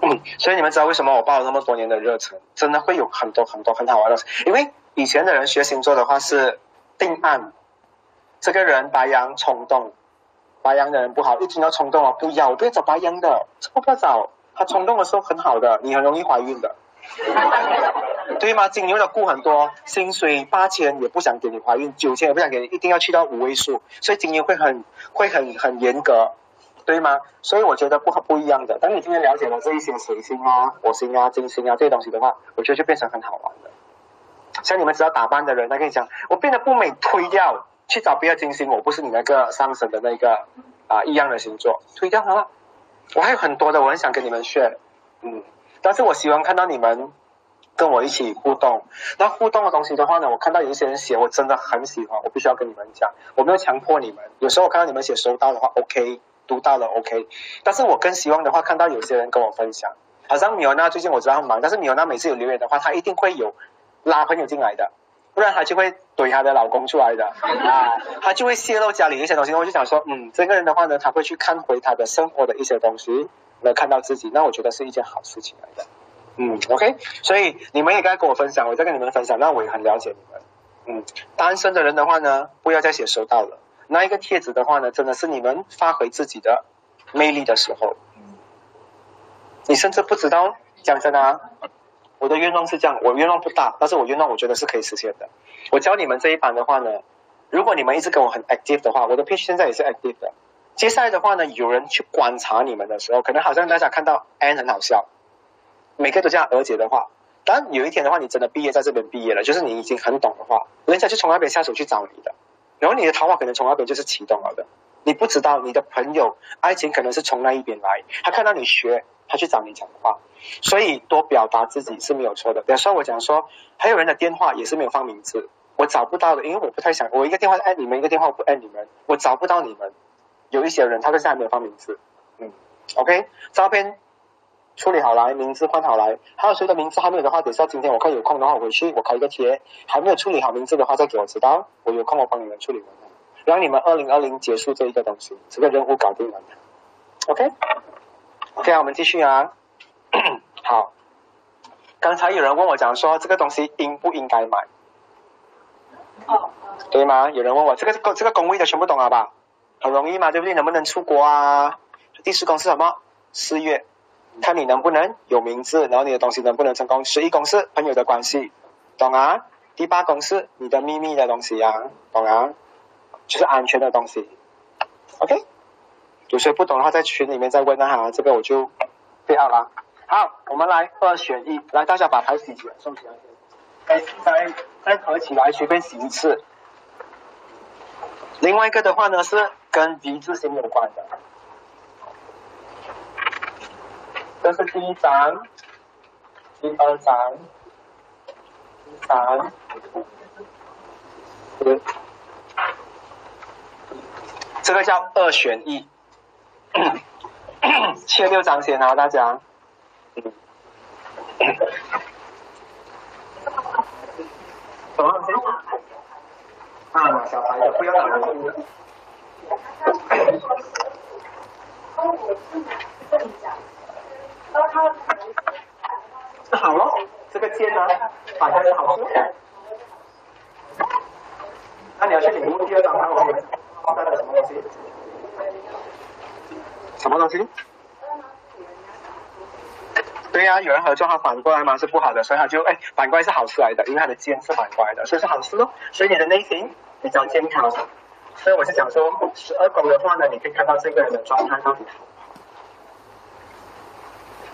嗯，所以你们知道为什么我抱了那么多年的热忱，真的会有很多很多很好玩的。因为以前的人学星座的话是定案，这个人白羊冲动，白羊的人不好，一听到冲动啊，不要，不要找白羊的，不要找。他冲动的时候很好的，你很容易怀孕的，对吗？金牛的顾很多，薪水八千也不想给你怀孕，九千也不想给你，一定要去到五位数，所以金牛会很会很很严格，对吗？所以我觉得不不一样的。当你今天了解了这一些水星啊、火星啊、金星啊这些东西的话，我觉得就变成很好玩的。像你们只要打扮的人，他跟你讲，我变得不美，推掉，去找别的金星，我不是你那个上升的那个啊一样的星座，推掉好了。我还有很多的，我很想跟你们学，嗯，但是我希望看到你们跟我一起互动。那互动的东西的话呢，我看到有一些人写，我真的很喜欢，我必须要跟你们讲，我没有强迫你们。有时候我看到你们写收到的话，OK，读到了 OK，但是我更希望的话，看到有些人跟我分享。好像米欧娜最近我知道很忙，但是米欧娜每次有留言的话，她一定会有拉朋友进来的。不然她就会怼她的老公出来的 啊，她就会泄露家里一些东西。我就想说，嗯，这个人的话呢，他会去看回他的生活的一些东西，来看到自己，那我觉得是一件好事情来的。嗯，OK，所以你们也该跟我分享，我再跟你们分享，那我也很了解你们。嗯，单身的人的话呢，不要再写收到了。那一个帖子的话呢，真的是你们发挥自己的魅力的时候，你甚至不知道讲真的啊。我的愿望是这样，我愿望不大，但是我愿望我觉得是可以实现的。我教你们这一版的话呢，如果你们一直跟我很 active 的话，我的 page 现在也是 active 的。接下来的话呢，有人去观察你们的时候，可能好像大家看到哎很好笑，每个都这样而且的话，当有一天的话，你真的毕业在这边毕业了，就是你已经很懂的话，人家就从那边下手去找你的，然后你的桃花可能从那边就是启动了的。你不知道你的朋友爱情可能是从那一边来，他看到你学。他去找你讲话，所以多表达自己是没有错的。比如说我讲说，还有人的电话也是没有放名字，我找不到的，因为我不太想，我一个电话按你们，一个电话我不按你们，我找不到你们。有一些人他是现在没有放名字，嗯，OK，照片处理好来，名字换好来，还有谁的名字还没有的话，等下今天我看有空的话回去我开一个贴，还没有处理好名字的话再给我知道，我有空我帮你们处理完，让你们二零二零结束这一个东西，这个任务搞定了，OK。OK，我们继续啊。好，刚才有人问我讲说这个东西应不应该买？哦。对吗？有人问我这个这个工位的全部懂了吧？很容易嘛，对不对？能不能出国啊？第四宫是什么？四月，看你能不能有名字，然后你的东西能不能成功。十一公式朋友的关系，懂啊？第八公式你的秘密的东西呀，懂啊？就是安全的东西。OK。有些不懂的话，在群里面再问那哈，这个我就备好了。好，我们来二选一，来大家把牌洗起来，送起来。再再再合起来，随便洗一次。另外一个的话呢，是跟 V 字形有关的。这是第一张，第二张，第三，这个叫二选一。切六张先啊，大家。什么东西？啊，小孩的不要打人。好了，这个剑呢，打开是好处。那你要去领悟第二张，看我们带的什么东西。什么东西？对呀、有人合作，他反过来嘛是不好的，所以他就哎反过来是好事来的，因为他的肩是反过来的，所以是好事咯。所以你的内心比较健康。所以我是讲说，十二宫的话呢，你可以看到这个人的状态到底好不好。还有这些给他们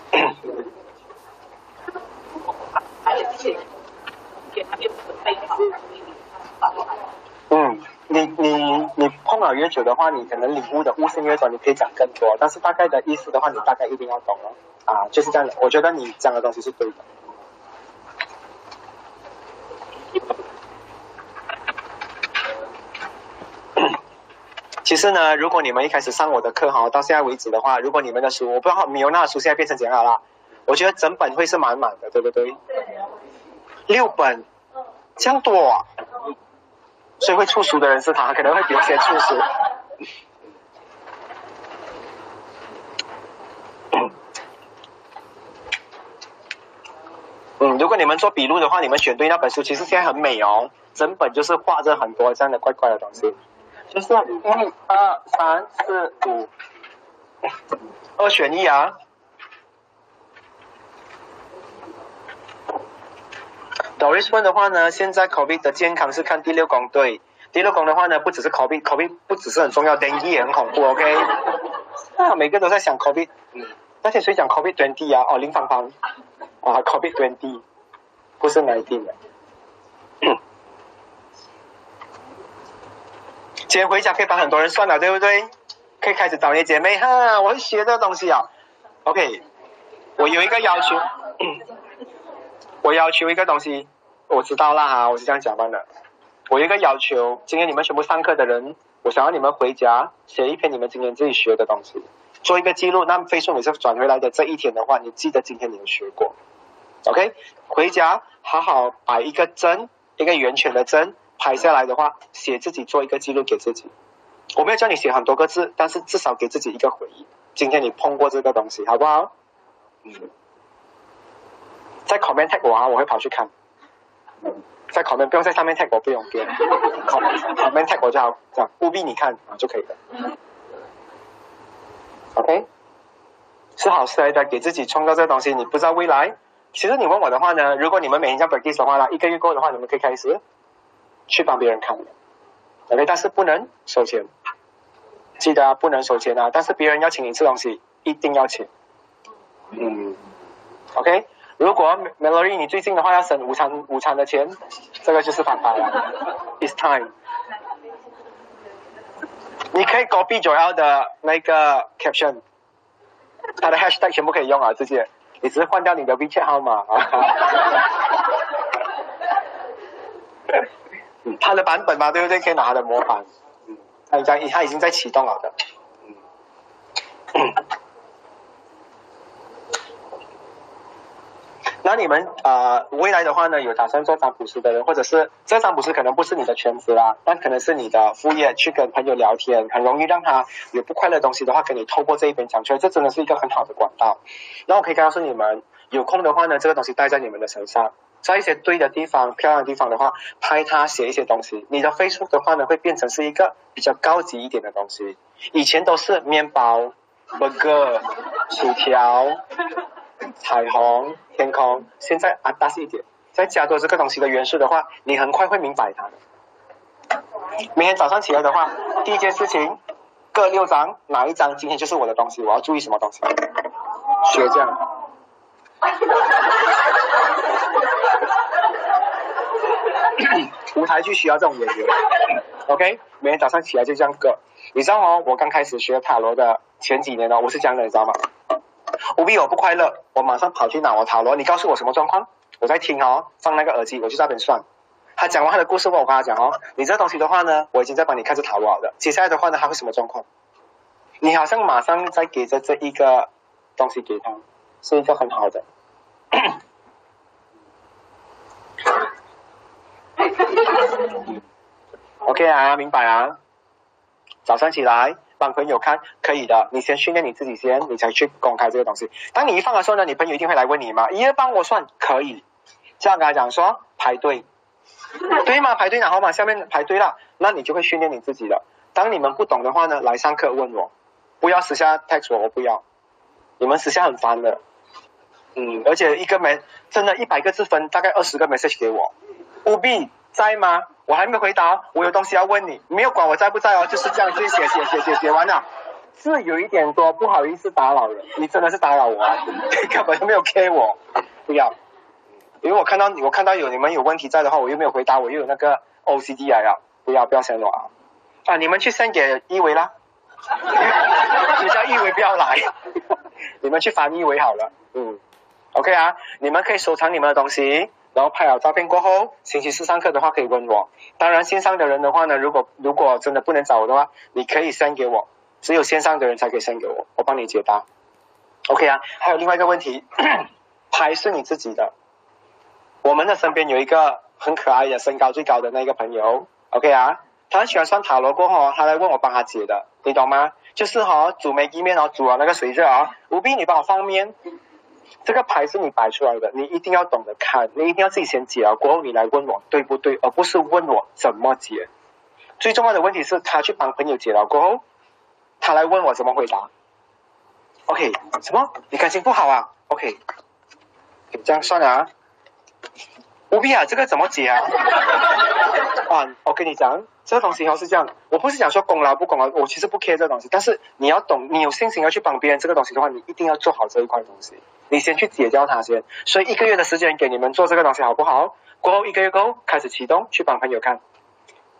备好，嗯，你你你碰了越久的话，你可能领悟的悟性越多，你可以讲更多。但是大概的意思的话，你大概一定要懂了啊，就是这样的。我觉得你讲的东西是对的。其实呢，如果你们一开始上我的课哈，到现在为止的话，如果你们的书，我不知道米欧娜的书现在变成怎样了，我觉得整本会是满满的，对不对？六本，这样多啊！所以会出书的人是他，可能会比我先出书。嗯，如果你们做笔录的话，你们选对那本书，其实现在很美哦，整本就是画着很多这样的怪怪的东西，就是一二三四五，二选一啊。Doris 问的话呢，现在 COVID 的健康是看第六宫对，第六宫的话呢，不只是 COVID，COVID 不只是很重要，Dengue 也很恐怖，OK？啊，每个都在想 COVID，嗯，那天谁讲 COVID twenty 啊？哦，林芳芳，啊，COVID twenty，不是 nineteen 的。今天回家可以帮很多人算了，对不对？可以开始找你姐妹哈，我会学这个东西啊。OK，我有一个要求。我要求一个东西，我知道啦哈，我是这样讲的。我有一个要求，今天你们全部上课的人，我想要你们回家写一篇你们今天自己学的东西，做一个记录。那飞速你是转回来的这一天的话，你记得今天你们学过，OK？回家好好摆一个针，一个圆圈的针，拍下来的话，写自己做一个记录给自己。我没有叫你写很多个字，但是至少给自己一个回忆。今天你碰过这个东西，好不好？嗯。在 comment tag 我啊，我会跑去看。在 comment 不用在上面 tag 我，不用不用。comment tag 我就好，这样务必你看啊就可以了。OK，是好事来的，给自己创造这个东西。你不知道未来，其实你问我的话呢，如果你们每天这样 practice 的话呢，一个月过的话，你们可以开始去帮别人看。OK，但是不能收钱，记得啊，不能收钱啊。但是别人要请你吃东西，一定要请。嗯，OK。如果 Melody 你最近的话要省午餐午餐的钱，这个就是反派了。It's time。你可以 copy Joel 的那个 caption，他的 hashtag 全部可以用啊，直接，你只是换掉你的 WeChat 号码啊。他的版本嘛，对不对？可以拿他的模板。嗯，他已经他已经在启动了的。嗯。那你们呃未来的话呢，有打算做占卜师的人，或者是这占卜师可能不是你的全职啦，但可能是你的副业，去跟朋友聊天，很容易让他有不快乐的东西的话，跟你透过这一边讲出来，这真的是一个很好的管道。那我可以告诉你们，有空的话呢，这个东西带在你们的身上，在一些对的地方、漂亮的地方的话，拍它写一些东西。你的 Facebook 的话呢，会变成是一个比较高级一点的东西。以前都是面包、burger、薯条。彩虹、天空，现在啊大一点，再加多这个东西的元素的话，你很快会明白它的。明天早上起来的话，第一件事情，各六张，哪一张今天就是我的东西，我要注意什么东西？学这样。舞台剧需要这种演员，OK？每天早上起来就这样个，你知道哦，我刚开始学塔罗的前几年呢，我是这样的，你知道吗？无比我不快乐，我马上跑去拿我塔罗。你告诉我什么状况？我在听哦，放那个耳机，我就在那边算。他讲完他的故事后，我跟他讲哦，你这东西的话呢，我已经在帮你看着塔罗好的。接下来的话呢，他会什么状况？你好像马上在给着这一个东西给他，是一个很好的。OK 啊，明白啊。早上起来。帮朋友看可以的，你先训练你自己先，你才去公开这个东西。当你一放的时候呢，你朋友一定会来问你嘛，一二帮我算可以，这样跟他讲说排队，对吗？排队然后嘛，下面排队了，那你就会训练你自己了。当你们不懂的话呢，来上课问我，不要私下 text 我，我不要。你们私下很烦的。嗯，而且一个没真的，一百个字分大概二十个 message 给我。务必在吗？我还没回答，我有东西要问你，没有管我在不在哦，就是这样，自己写写写写写完了。字有一点多，不好意思打扰了，你真的是打扰我啊，根本就没有 care 我，不要。因为我看到你，我看到有你们有问题在的话，我又没有回答，我又有那个 OCD 来了，不要不要 send 我啊！啊，你们去 send 给一维啦，你 叫一维不要来，你们去翻一维好了，嗯，OK 啊，你们可以收藏你们的东西，然后拍好照片过后，星期四上课的话可以问我。当然线上的人的话呢，如果如果真的不能找我的话，你可以 send 给我，只有线上的人才可以 send 给我，我帮你解答。OK 啊，还有另外一个问题，牌是你自己的。我们的身边有一个很可爱的、身高最高的那个朋友，OK 啊，他喜欢算塔罗过后，他来问我帮他解的，你懂吗？就是哈煮梅鸡面哦，煮了那个水热啊，无必你帮我放面，这个牌是你摆出来的，你一定要懂得看，你一定要自己先解了过后你来问我对不对，而不是问我怎么解。最重要的问题是他去帮朋友解了过后，他来问我怎么回答。OK，什么？你感情不好啊？OK，这样算了啊。不必啊，这个怎么解啊？啊，我跟你讲，这个东西哦是这样，我不是讲说功劳不功劳，我其实不 care 这东西，但是你要懂，你有信心要去帮别人这个东西的话，你一定要做好这一块东西，你先去解掉它先。所以一个月的时间给你们做这个东西好不好？过后一个月过后开始启动，去帮朋友看，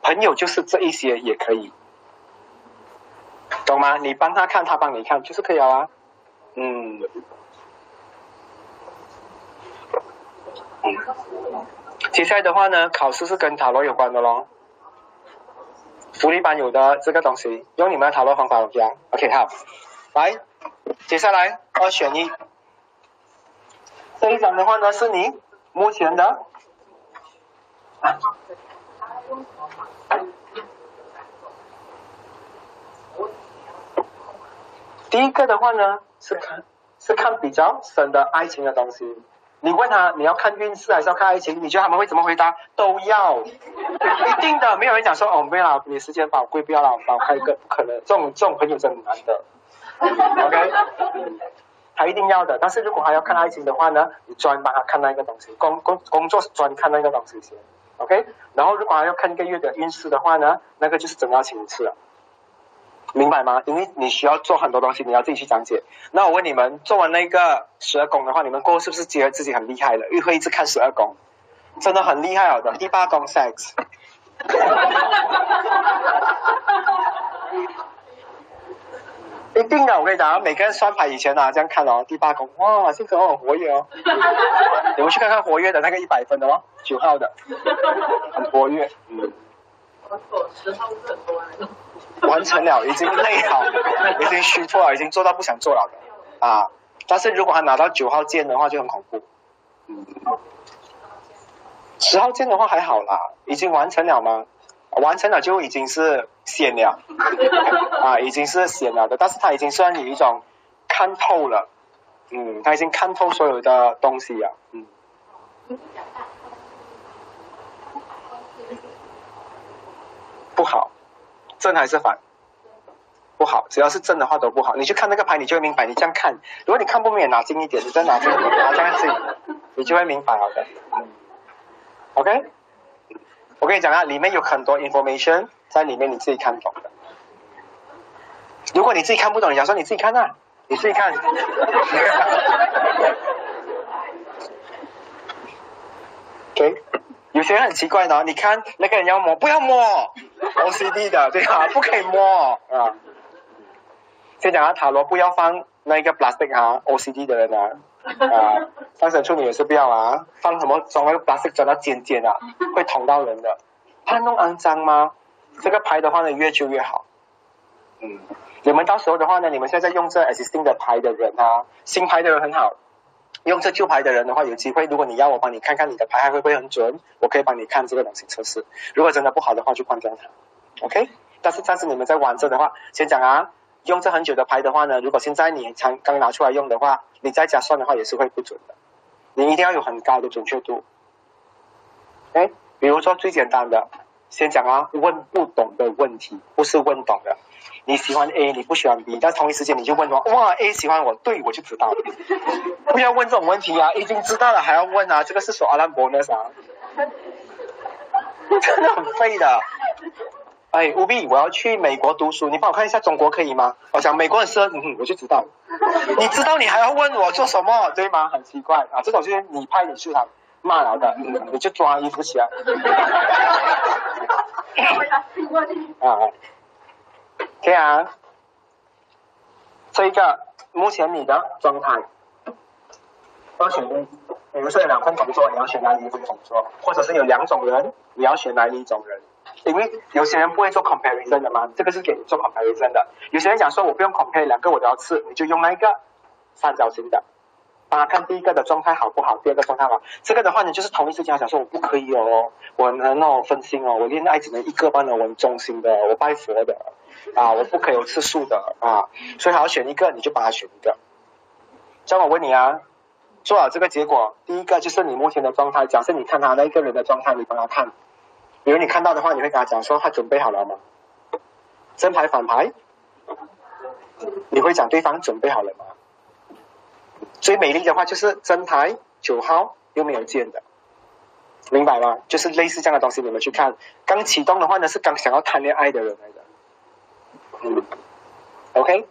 朋友就是这一些也可以，懂吗？你帮他看，他帮你看，就是可以了啊。嗯。接下来的话呢，考试是跟塔罗有关的咯。福利班有的这个东西，用你们的塔罗方法讲。OK，好，来，接下来二选一。这一张的话呢，是你目前的。啊第一个的话呢，是看是看比较深的爱情的东西。你问他你要看运势还是要看爱情？你觉得他们会怎么回答？都要，一定的，没有人讲说哦，没有啦，你时间宝贵，不要让我帮我开一个，不可能，这种这种朋友真的难得。OK，他一定要的，但是如果还要看爱情的话呢，你专帮他看那个东西，工工工作是专看那个东西先。OK，然后如果还要看一个月的运势的话呢，那个就是真要请一次了。明白吗？因为你需要做很多东西，你要自己去讲解。那我问你们，做完那个十二宫的话，你们过后是不是觉得自己很厉害了？又会一直看十二宫，真的很厉害好的。第八宫 sex，一定的，我跟你讲，每个人算牌以前啊这样看哦，第八宫哇，性格很活跃哦。你们去看看活跃的那个一百分的哦，九号的，很活跃，嗯。我错，十号是很多完成了，已经累好，已经虚脱了，已经做到不想做了的啊！但是如果还拿到九号剑的话，就很恐怖。嗯，十号剑的话还好啦，已经完成了吗？完成了就已经是显了 啊，已经是显了的，但是他已经算有一种看透了，嗯，他已经看透所有的东西了，嗯。不好。正还是反？不好，只要是正的话都不好。你去看那个牌，你就会明白。你这样看，如果你看不明白，拿近一点，你再拿近一点，拿这样子，你就会明白好的。嗯 OK，我跟你讲啊，里面有很多 information 在里面，你自己看懂的。如果你自己看不懂，你讲说你自己看啊，你自己看。OK。有些人很奇怪的，你看那个人要摸，不要摸，OCD 的，对吧？不可以摸啊。先讲下塔罗，不要放那个 plastic 啊，OCD 的人啊，啊，放神处女也是不要啊，放什么装那个 plastic 装到尖尖啊，会捅到人的。怕弄肮脏吗？这个牌的话呢，越旧越好。嗯，你们到时候的话呢，你们现在用这 existing 的牌的人啊，新牌的人很好。用这旧牌的人的话，有机会。如果你要我帮你看看你的牌还会不会很准，我可以帮你看这个东西测试。如果真的不好的话，就关掉它。OK。但是暂时你们在玩这的话，先讲啊，用这很久的牌的话呢，如果现在你才刚拿出来用的话，你在家算的话也是会不准的。你一定要有很高的准确度。哎，比如说最简单的先讲啊，问不懂的问题，不是问懂的。你喜欢 A，你不喜欢 B，但同一时间你就问说，哇，A 喜欢我，对我就知道。不要问这种问题啊，已经知道了还要问啊，这个是说阿兰伯那啥？真的很废的。哎，务必我要去美国读书，你帮我看一下中国可以吗？我想美国很适合，嗯，我就知道。你知道你还要问我做什么，对吗？很奇怪啊，这种就是你派你去他骂人的，嗯，你就抓衣服起来。啊，这一个目前你的状态，二选一，比如说有两份工作，你要选哪一份工作？或者是有两种人，你要选哪一种人？因为有些人不会做 comparison 的嘛，这个是给你做 comparison 的。有些人讲说我不用 compare 两个我都要吃，你就用那个三角形的，啊，看第一个的状态好不好，第二个状态好。这个的话呢，就是同一时间讲说我不可以哦，我能哦分心哦，我恋爱只能一个班的，我很忠心的，我拜佛的。啊，我不可以有吃素的啊，所以还要选一个，你就把它选一个。这样我问你啊，做好这个结果，第一个就是你目前的状态。假设你看他那一个人的状态，你帮他看，比如你看到的话，你会跟他讲说他准备好了吗？正牌反牌，你会讲对方准备好了吗？最美丽的话就是真牌九号又没有见的，明白吗？就是类似这样的东西，你们去看。刚启动的话呢，是刚想要谈恋爱的人来的。嗯，OK，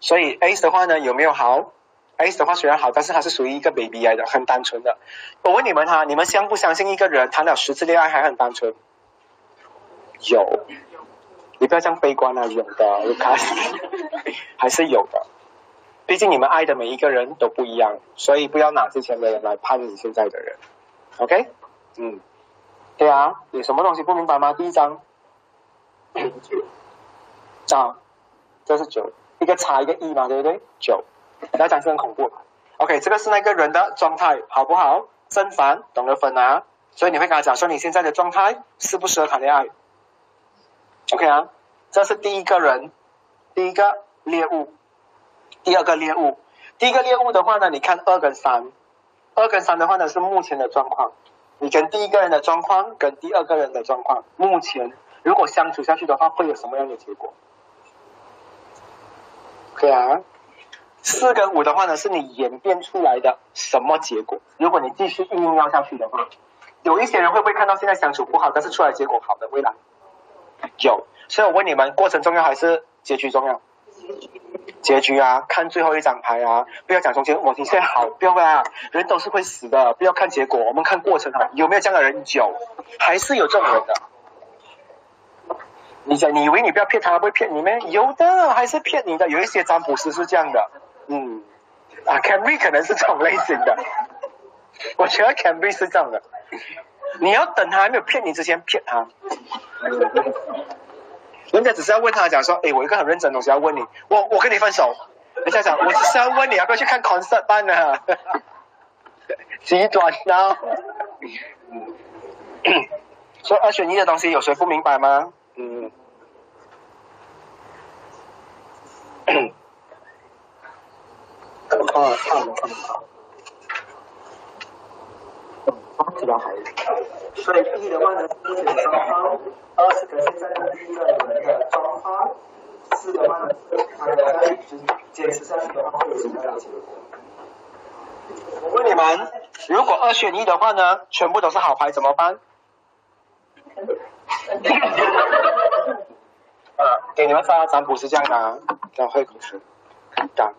所以 A 的话呢有没有好？A 的话虽然好，但是它是属于一个 baby 来的，很单纯的。我问你们哈，你们相不相信一个人谈了十次恋爱还很单纯？有，你不要这样悲观啊，有的，我看 还是有的。毕竟你们爱的每一个人都不一样，所以不要拿之前的人来判你现在的人。OK，嗯，对啊，有什么东西不明白吗？第一章。啊，这是九，一个差一个一嘛，对不对？九，那讲是很恐怖。OK，这个是那个人的状态，好不好？正反懂得分啊，所以你会跟他讲说你现在的状态适不适合谈恋爱？OK 啊，这是第一个人，第一个猎物，第二个猎物，第一个猎物的话呢，你看二跟三，二跟三的话呢是目前的状况，你跟第一个人的状况跟第二个人的状况，目前如果相处下去的话，会有什么样的结果？对啊，四跟五的话呢，是你演变出来的什么结果？如果你继续硬要下去的话，有一些人会不会看到现在相处不好，但是出来结果好的未来？有，所以我问你们，过程重要还是结局重要？结局啊，看最后一张牌啊，不要讲中间，我你现在好，不要啊，人都是会死的，不要看结果，我们看过程啊，有没有这样的人？有，还是有这种人的。你讲，你以为你不要骗他，会骗你吗？有的，还是骗你的。有一些占卜师是这样的，嗯，啊，Camry 可能是这种类型的。我觉得 Camry 是这样的，你要等他还没有骗你之前骗他。人家只是要问他讲说，哎，我一个很认真的东西要问你，我我跟你分手。人家讲，我只是要问你要不要去看 concert 班呢？极端呢？所以二选一的东西有谁不明白吗？嗯。二二三，比较好一点。所以一的话呢，是双方；二是个现在的第一个人的双方；四的话呢，他的在坚持下去的话会有什么样的结果？我问你们，如果二选一的话呢，全部都是好牌怎么办？啊，给你们发占卜是这样的啊，要会口水，讲。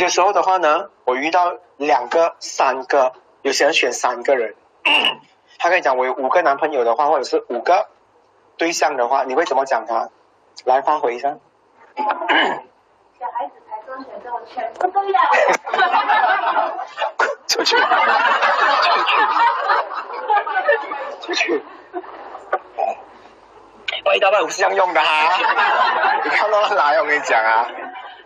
些时候的话呢，我遇到两个、三个，有些人选三个人。他跟你讲，我有五个男朋友的话，或者是五个对象的话，你会怎么讲他？来发回一下。小孩子才中选这种全部都要。出去。出去。出去我一大半不是这样用的哈。你看到来，我跟你讲啊。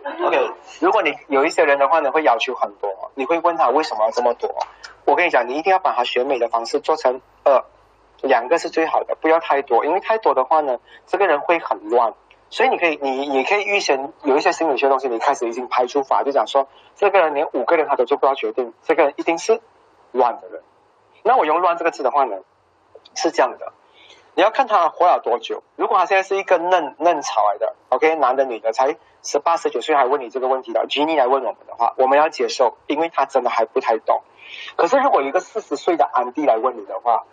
OK，如果你有一些人的话呢，会要求很多，你会问他为什么要这么多？我跟你讲，你一定要把他选美的方式做成二，两个是最好的，不要太多，因为太多的话呢，这个人会很乱。所以你可以，你你可以预先有一些心理学东西，你开始已经排除法，就讲说，这个人连五个人他都做不到决定，这个人一定是乱的人。那我用“乱”这个字的话呢，是这样的，你要看他活了多久。如果他现在是一个嫩嫩草来的，OK，男的女的，才十八十九岁还问你这个问题的，Jenny 来问我们的话，我们要接受，因为他真的还不太懂。可是如果一个四十岁的安迪来问你的话，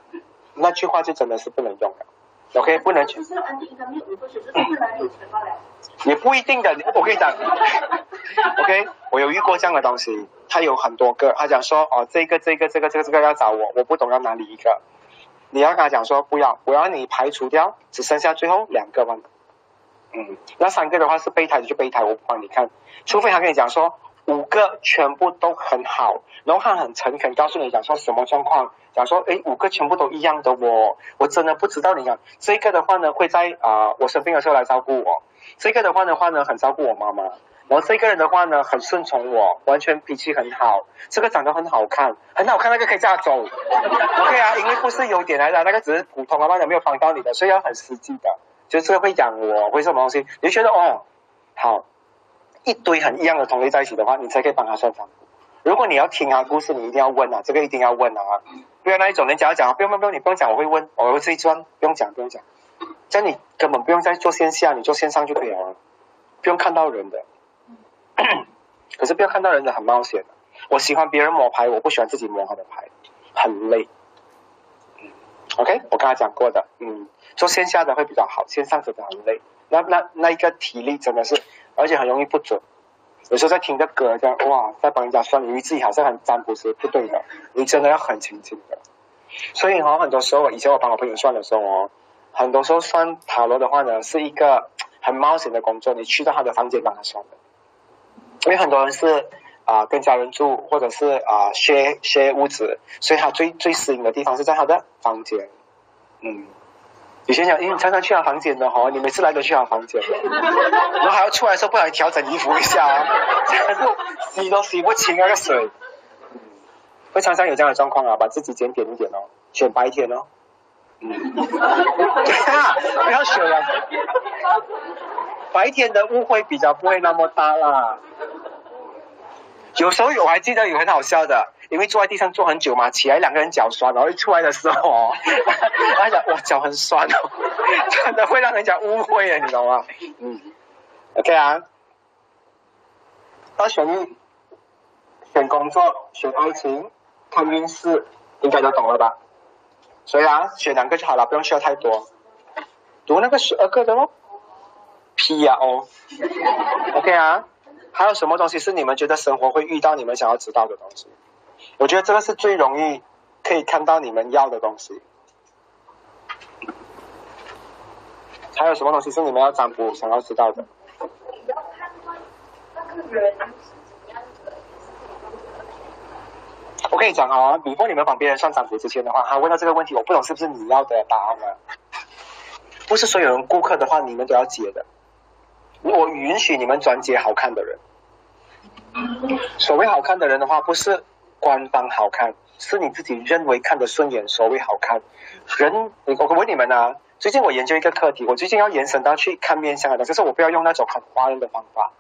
那句话就真的是不能用了。OK，不能可是安迪应该没有五个学生，是哪里有钱吗？嘞？也不一定的，我跟你讲，OK，我有遇过这样的东西，他有很多个，他讲说哦，这个这个这个这个这个要找我，我不懂要哪里一个，你要跟他讲说不要，我要你排除掉，只剩下最后两个嘛，嗯，那三个的话是备胎就备胎，我不帮你看，除非他跟你讲说五个全部都很好，然后他很诚恳告诉你讲说什么状况。讲说，哎，五个全部都一样的，我我真的不知道。你看，这个的话呢，会在啊我生病的时候来照顾我；这个的话的话呢，很照顾我妈妈。我这个人的话呢，很顺从我，完全脾气很好。这个长得很好看，很好看，那个可以这走。OK 啊，因为不是优点来的，那个只是普通的，没有帮到你的，所以要很实际的。就是会养我，会什么东西？你就觉得哦，好，一堆很一样的同类在一起的话，你才可以帮他算账。如果你要听啊故事，你一定要问啊，这个一定要问啊。不要那一种人讲讲，不用不用不用，你不用讲，我会问，我会自己钻，不用讲不用讲，这样你根本不用再做线下，你做线上就可以了，不用看到人的。可是不要看到人家很冒险，我喜欢别人摸牌，我不喜欢自己摸他的牌，很累。OK，我刚才讲过的，嗯，做线下的会比较好，线上真的很累，那那那一个体力真的是，而且很容易不准。有时候在听个歌，这样哇，在帮人家算，以为自己好像很占卜是不对的，你真的要很清静的。所以哈，很多时候以前我帮我朋友算的时候哦，很多时候算塔罗的话呢，是一个很冒险的工作，你去到他的房间帮他算的。因为很多人是啊跟家人住，或者是啊 share share 屋子，所以他最最适应的地方是在他的房间，嗯。你想想，因为你常常去他房间的哈，你每次来都去他房间，然后还要出来的时候不小心调整衣服一下啊，洗都洗不清那个水。会常常有这样的状况啊，把自己检点一点哦，选白天哦。嗯，不要选了，白天的误会比较不会那么大啦。有时候我还记得有很好笑的。因为坐在地上坐很久嘛，起来两个人脚酸，然后一出来的时候，他讲哇脚很酸哦，真的会让人家误会的，你知道吗？嗯，OK 啊，他选一选工作，选爱情，看运势，应该都懂了吧？所以啊，选两个就好了，不用需要太多。读那个十二个的咯 P 呀 O，OK 啊，还有什么东西是你们觉得生活会遇到你们想要知道的东西？我觉得这个是最容易可以看到你们要的东西。还有什么东西是你们要占卜想要知道的？我跟你讲啊，如果你们帮别人算占卜之前的话，他问到这个问题，我不懂是不是你要的答案呢？不是所有人顾客的话，你们都要接的。我允许你们转接好看的人。所谓好看的人的话，不是。官方好看是你自己认为看得顺眼，所谓好看。人，我问你们啊，最近我研究一个课题，我最近要延伸到去看面相的，就是我不要用那种很花人的方法。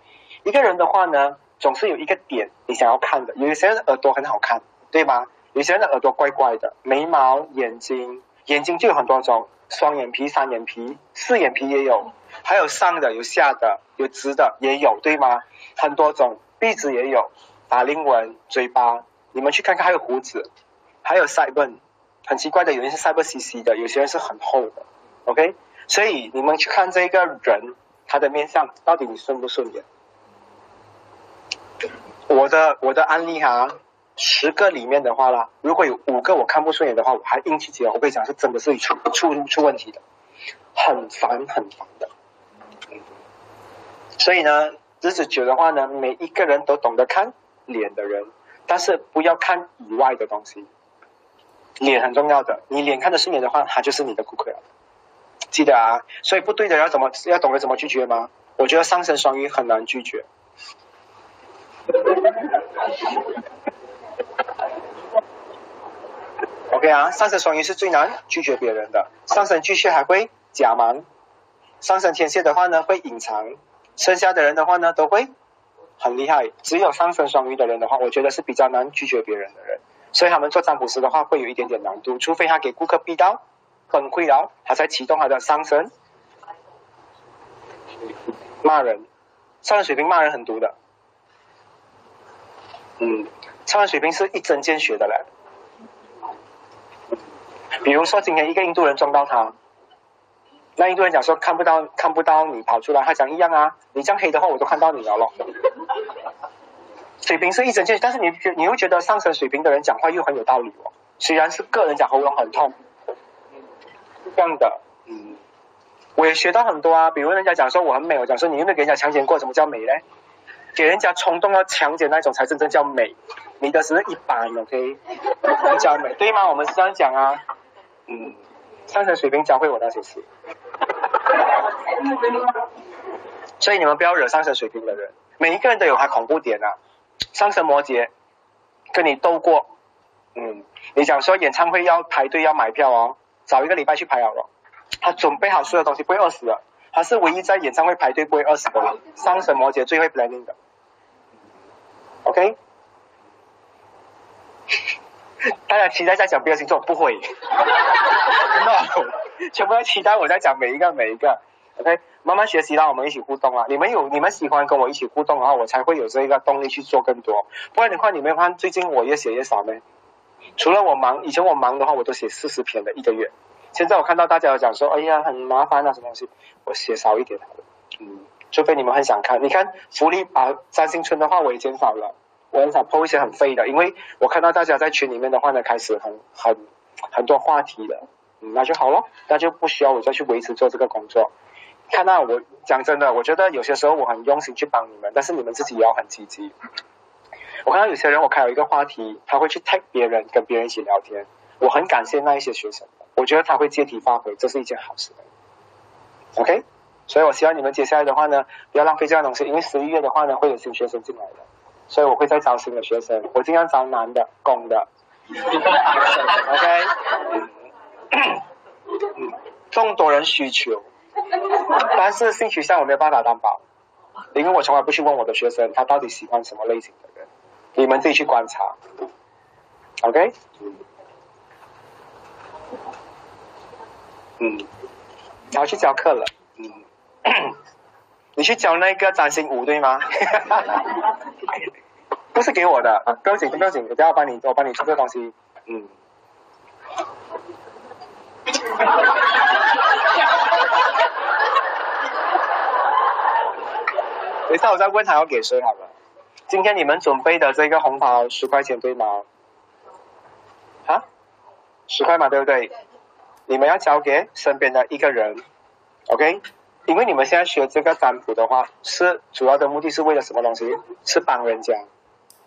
一个人的话呢，总是有一个点你想要看的。有些人的耳朵很好看，对吗？有些人的耳朵怪怪的，眉毛、眼睛，眼睛就有很多种，双眼皮、三眼皮、四眼皮也有，还有上的、有下的、有直的也有，对吗？很多种，鼻子也有，法令纹、嘴巴。你们去看看，还有胡子，还有腮帮，很奇怪的，有人是腮帮细细的，有些人是很厚的，OK？所以你们去看这个人，他的面相到底你顺不顺眼？我的我的案例哈，十个里面的话啦，如果有五个我看不顺眼的话，我还硬气起来，我跟你讲是真的是出出出问题的，很烦很烦的。所以呢，日子久的话呢，每一个人都懂得看脸的人。但是不要看以外的东西，脸很重要的。你脸看的是脸的话，他就是你的顾客了。记得啊，所以不对的要怎么要懂得怎么拒绝吗？我觉得上升双鱼很难拒绝。OK 啊，上升双鱼是最难拒绝别人的。上升巨蟹还会假忙，上升天蝎的话呢会隐藏，剩下的人的话呢都会很厉害。只有上升双鱼的人的话，我觉得是比较难拒绝别人的人，所以他们做占卜师的话会有一点点难度，除非他给顾客逼到很困扰，他才启动他的上升。骂人，上升水平骂人很毒的。嗯，上升水平是一针见血的嘞。比如说今天一个印度人撞到他，那印度人讲说看不到看不到你跑出来，他讲一样啊，你这样黑的话我都看到你了咯。水平是一整件，但是你觉你会觉得上升水平的人讲话又很有道理哦，虽然是个人讲喉咙很痛，这样的，嗯，我也学到很多啊，比如人家讲说我很美，我讲说你有没有给人家强奸过？什么叫美嘞？给人家冲动要强奸那种才真正叫美，你的只是一般，OK，不叫美，对吗？我们是这样讲啊，嗯，上升水平教会我那些事，所以你们不要惹上升水平的人，每一个人都有他恐怖点啊。上升摩羯跟你斗过，嗯，你讲说演唱会要排队要买票哦，早一个礼拜去排好了，他准备好所有东西不会饿死的。他是唯一在演唱会排队不会饿死的人，上神摩羯最会 planning 的，OK？大家期待在讲别的星座不会，no，全部在期待我在讲每一个每一个，OK？慢慢学习啦，我们一起互动啊！你们有你们喜欢跟我一起互动的话，我才会有这个动力去做更多。不然的话，你们看最近我越写越少呢。除了我忙，以前我忙的话，我都写四十篇的一个月。现在我看到大家有讲说，哎呀，很麻烦啊，什么东西，我写少一点。嗯，除非你们很想看。你看福利把，占星村的话我也减少了，我很少 po 一些很废的，因为我看到大家在群里面的话呢，开始很很很多话题了，那就好咯，那就不需要我再去维持做这个工作。看到我讲真的，我觉得有些时候我很用心去帮你们，但是你们自己也要很积极。我看到有些人，我开了一个话题，他会去 take 别人，跟别人一起聊天，我很感谢那一些学生。我觉得他会借题发挥，这是一件好事。OK，所以我希望你们接下来的话呢，不要浪费这样东西，因为十一月的话呢，会有新学生进来的，所以我会再招新的学生，我尽量招男的、公的。OK，众多人需求，但是性取向我没有办法担保，因为我从来不去问我的学生他到底喜欢什么类型的人，你们自己去观察。OK。嗯，然后去教课了。嗯，你去教那个占星舞对吗？是给我的啊，不要紧，不要紧，我等下帮你，我帮你出这个东西。嗯。等一下，我再问他要给谁好了。今天你们准备的这个红包十块钱对吗？啊？十块嘛，对不对？你们要交给身边的一个人，OK？因为你们现在学这个占卜的话，是主要的目的是为了什么东西？是帮人家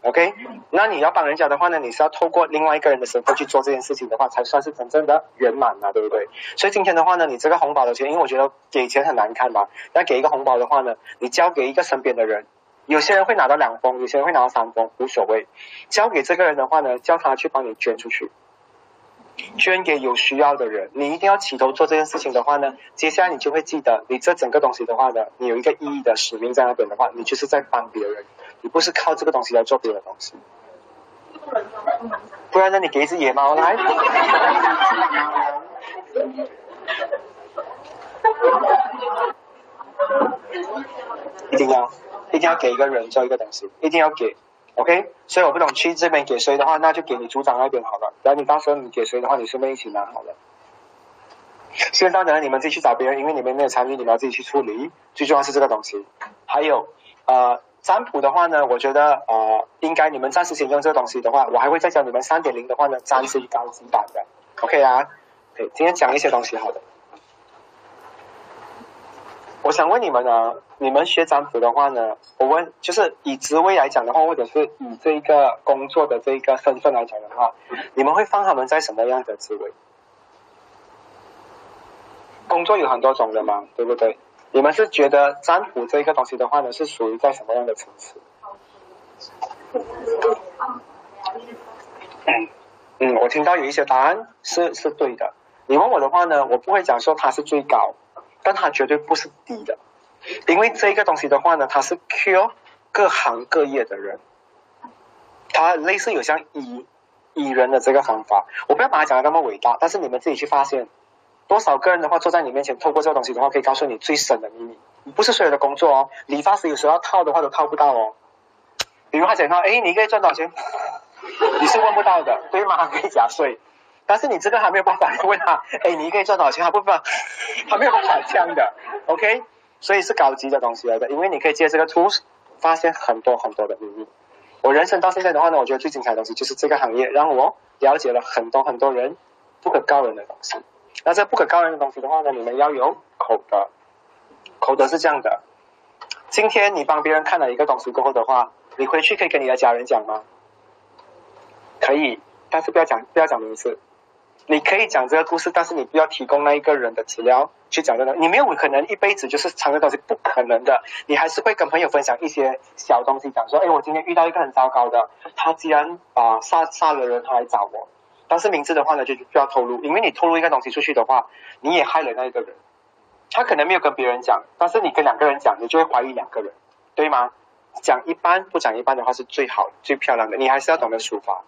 ，OK？那你要帮人家的话呢，你是要透过另外一个人的身份去做这件事情的话，才算是真正的圆满啊，对不对？所以今天的话呢，你这个红包的钱，因为我觉得给钱很难看嘛，那给一个红包的话呢，你交给一个身边的人，有些人会拿到两封，有些人会拿到三封，无所谓。交给这个人的话呢，叫他去帮你捐出去。捐给有需要的人，你一定要起头做这件事情的话呢，接下来你就会记得，你这整个东西的话呢，你有一个意义的使命在那边的话，你就是在帮别人，你不是靠这个东西来做别的东西。不然呢，你给一只野猫来，一定要，一定要给一个人做一个东西，一定要给。OK，所以我不懂去这边给谁的话，那就给你组长那边好了。然后你到时候你给谁的话，你顺便一起拿好了。线上的人你们自己去找别人，因为你们没有参与，你们要自己去处理。最重要是这个东西。还有呃占卜的话呢，我觉得呃应该你们暂时先用这个东西的话，我还会再教你们三点零的话呢，占星高级版的。OK 啊，对，今天讲一些东西好的。我想问你们呢，你们学占卜的话呢，我问就是以职位来讲的话，或者是以这个工作的这个身份来讲的话，你们会放他们在什么样的职位？工作有很多种的嘛，对不对？你们是觉得占卜这个东西的话呢，是属于在什么样的层次？嗯，我听到有一些答案是是对的。你问我的话呢，我不会讲说它是最高。但它绝对不是低的，因为这个东西的话呢，它是 cure 各行各业的人，它类似有像医医人的这个方法，我不要把它讲的那么伟大，但是你们自己去发现，多少个人的话坐在你面前，透过这个东西的话，可以告诉你最深的秘密。不是所有的工作哦，理发师有时候要套的话都套不到哦。比如他讲到，哎，你可以赚多少钱？你是问不到的，对吗？可以假税，但是你这个还没有办法问他，哎，你可以赚多少钱？他不不，他没有办法这样的，OK？所以是高级的东西来的，因为你可以借这个 tools 发现很多很多的秘密。我人生到现在的话呢，我觉得最精彩的东西就是这个行业让我了解了很多很多人不可告人的东西。那这不可告人的东西的话呢，你们要有口德。口德是这样的，今天你帮别人看了一个东西过后的话，你回去可以跟你的家人讲吗？可以，但是不要讲不要讲名字。你可以讲这个故事，但是你不要提供那一个人的资料去讲这个。你没有可能一辈子就是藏着东西，不可能的。你还是会跟朋友分享一些小东西，讲说，哎，我今天遇到一个很糟糕的，他竟然啊杀杀了人，他来找我。但是名字的话呢，就不要透露，因为你透露一个东西出去的话，你也害了那一个人。他可能没有跟别人讲，但是你跟两个人讲，你就会怀疑两个人，对吗？讲一般不讲一般的话是最好最漂亮的，你还是要懂得抒发。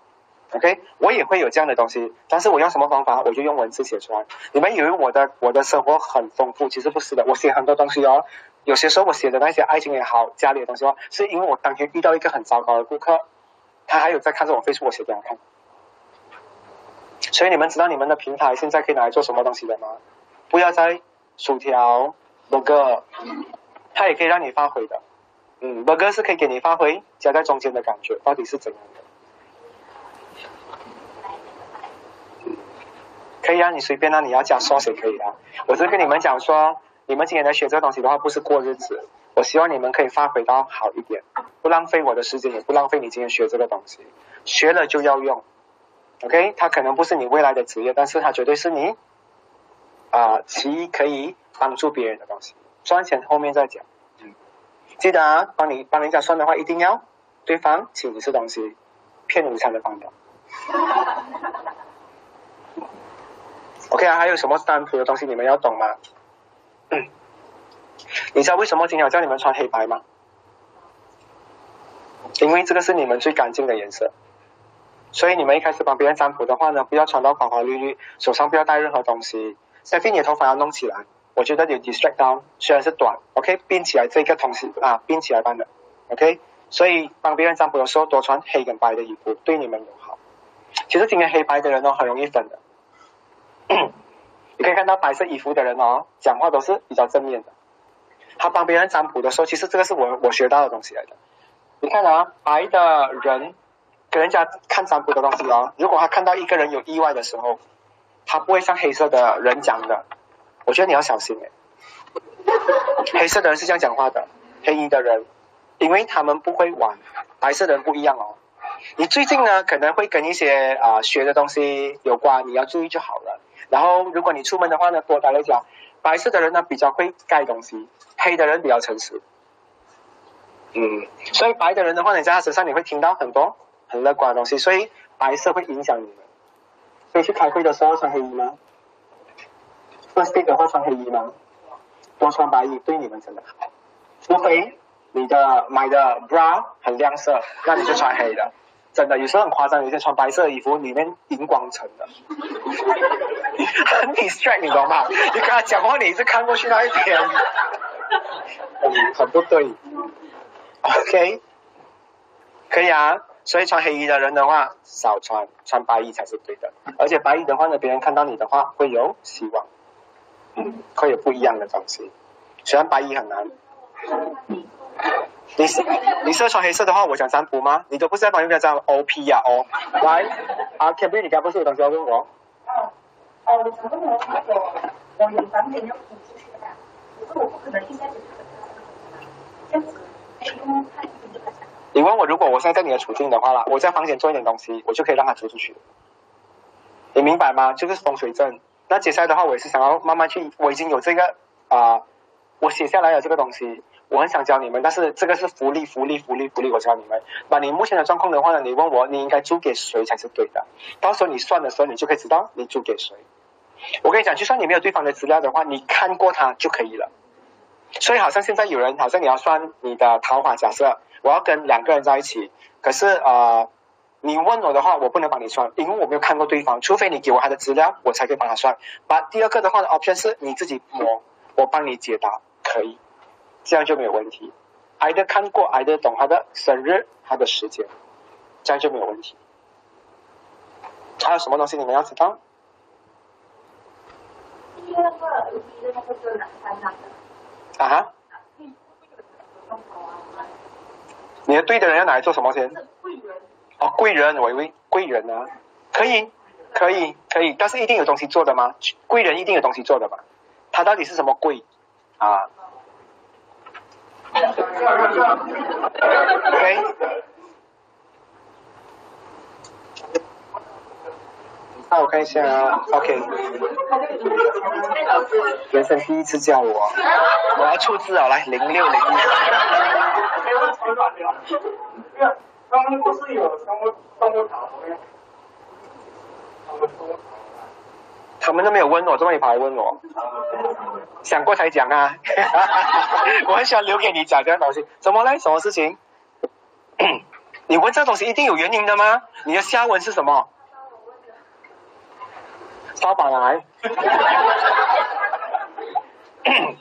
OK，我也会有这样的东西，但是我用什么方法？我就用文字写出来。你们以为我的我的生活很丰富，其实不是的。我写很多东西哦，有些时候我写的那些爱情也好，家里的东西哦，是因为我当天遇到一个很糟糕的顾客，他还有在看着我 Facebook 我写给他看。所以你们知道你们的平台现在可以拿来做什么东西的吗？不要再薯条、burger，它也可以让你发挥的。嗯，burger 是可以给你发挥夹在中间的感觉，到底是怎样的？可以啊，你随便啊，你要加 sauce 也可以啊。我是跟你们讲说，你们今天来学这个东西的话，不是过日子。我希望你们可以发挥到好一点，不浪费我的时间，也不浪费你今天学这个东西。学了就要用，OK？它可能不是你未来的职业，但是它绝对是你啊，其一可以帮助别人的东西。赚钱后面再讲。嗯，记得啊，帮你帮人家算的话，一定要对方请你吃东西，骗你才能帮的。OK 啊，还有什么单独的东西你们要懂吗？嗯，你知道为什么今天我叫你们穿黑白吗？因为这个是你们最干净的颜色，所以你们一开始帮别人占卜的话呢，不要穿到花花绿绿，手上不要带任何东西。再并你的头发要弄起来，我觉得有 distract down，虽然是短，OK，并起来这个东西啊，并起来办的，OK，所以帮别人占卜的时候多穿黑跟白的衣服，对你们有好。其实今天黑白的人呢，很容易分的。你可以看到白色衣服的人哦，讲话都是比较正面的。他帮别人占卜的时候，其实这个是我我学到的东西来的。你看啊，白的人给人家看占卜的东西哦，如果他看到一个人有意外的时候，他不会像黑色的人讲的。我觉得你要小心哎。黑色的人是这样讲话的，黑衣的人，因为他们不会玩，白色的人不一样哦。你最近呢可能会跟一些啊学的东西有关，你要注意就好了。然后如果你出门的话呢，多打来讲，白色的人呢比较会盖东西，黑的人比较诚实。嗯，所以白的人的话，你在他身上你会听到很多很乐观的东西，所以白色会影响你们。所以去开会的时候穿黑衣吗？First day 的话穿黑衣吗？多穿白衣对你们真的好。除非你的买的 bra 很亮色，那你就穿黑的。真的，有时候很夸张，有些穿白色的衣服里面荧光橙的，很 distract，你懂吗？你跟他讲话，你一直看过去那一边，嗯，很不对。OK，可以啊。所以穿黑衣的人的话，少穿，穿白衣才是对的。而且白衣的话呢，别人看到你的话会有希望，嗯，会有不一样的东西。虽然白衣很难。你是你是要穿黑色的话，我想占卜吗？你都不是在帮人家占 O P 呀哦，来啊 k a b r y 你刚不是有东西要问我？哦，哦，我想问我那个，我有房间要租出去的，可是我不可能现在就这样子，你问我如果我现在在你的处境的话啦，我在房间做一点东西，我就可以让他租出去。你明白吗？就是风水阵。那接下来的话，我也是想要慢慢去，我已经有这个啊，我写下来了这个东西。我很想教你们，但是这个是福利，福利，福利，福利。我教你们，把你目前的状况的话呢，你问我你应该租给谁才是对的。到时候你算的时候，你就可以知道你租给谁。我跟你讲，就算你没有对方的资料的话，你看过他就可以了。所以好像现在有人，好像你要算你的桃花，假设我要跟两个人在一起，可是呃，你问我的话，我不能帮你算，因为我没有看过对方，除非你给我他的资料，我才可以帮他算。把第二个的话的 option 是你自己摸，我帮你解答，可以，这样就没有问题。挨的看过，挨的懂他的生日，他的时间，这样就没有问题。还有什么东西你们要知道？第二个，第二个是哪三的？啊哈，你的对的人要拿来做什么先？哦，贵人，我以为贵人呢，可以，可以，可以，但是一定有东西做的吗？贵人一定有东西做的吧？他到底是什么贵？啊？OK。那我看一下啊，OK。人生第一次叫我，我要出字啊，来零六零一。他们不是有上过上过塔吗？他们都没有问我，这么一排问我，想过才讲啊。我很喜欢留给你讲这样东西，怎么嘞？什么事情？你问这东西一定有原因的吗？你的下文是什么？烧板来。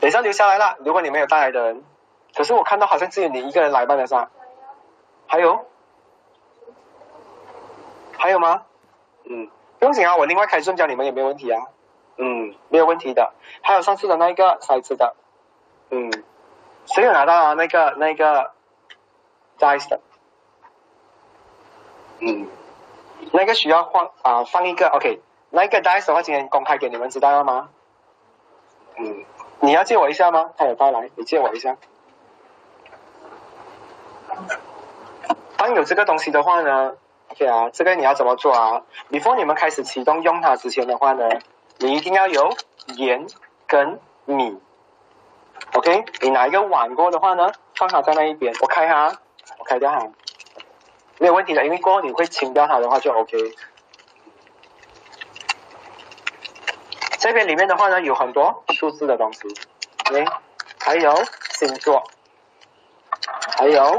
等一下留下来了，如果你没有带来的人，可是我看到好像只有你一个人来办的噻，还有，还有吗？嗯，不用紧啊，我另外开顺教你们也没有问题啊，嗯，没有问题的。还有上次的那一个骰子的，嗯，谁有拿到啊？那个那个 dice 的，嗯，那个需要换啊放一个 OK，那个 dice 的话今天公开给你们知道了吗？嗯，你要借我一下吗？他有带来，你借我一下。当有这个东西的话呢，OK 啊，这个你要怎么做啊？before 你们开始启动用它之前的话呢，你一定要有盐跟米，OK？你拿一个碗过的话呢，放它在那一边，我开哈，我开掉哈，没有问题的，因为过后你会清掉它的话就 OK。这边里面的话呢，有很多数字的东西，OK？还有星座，还有。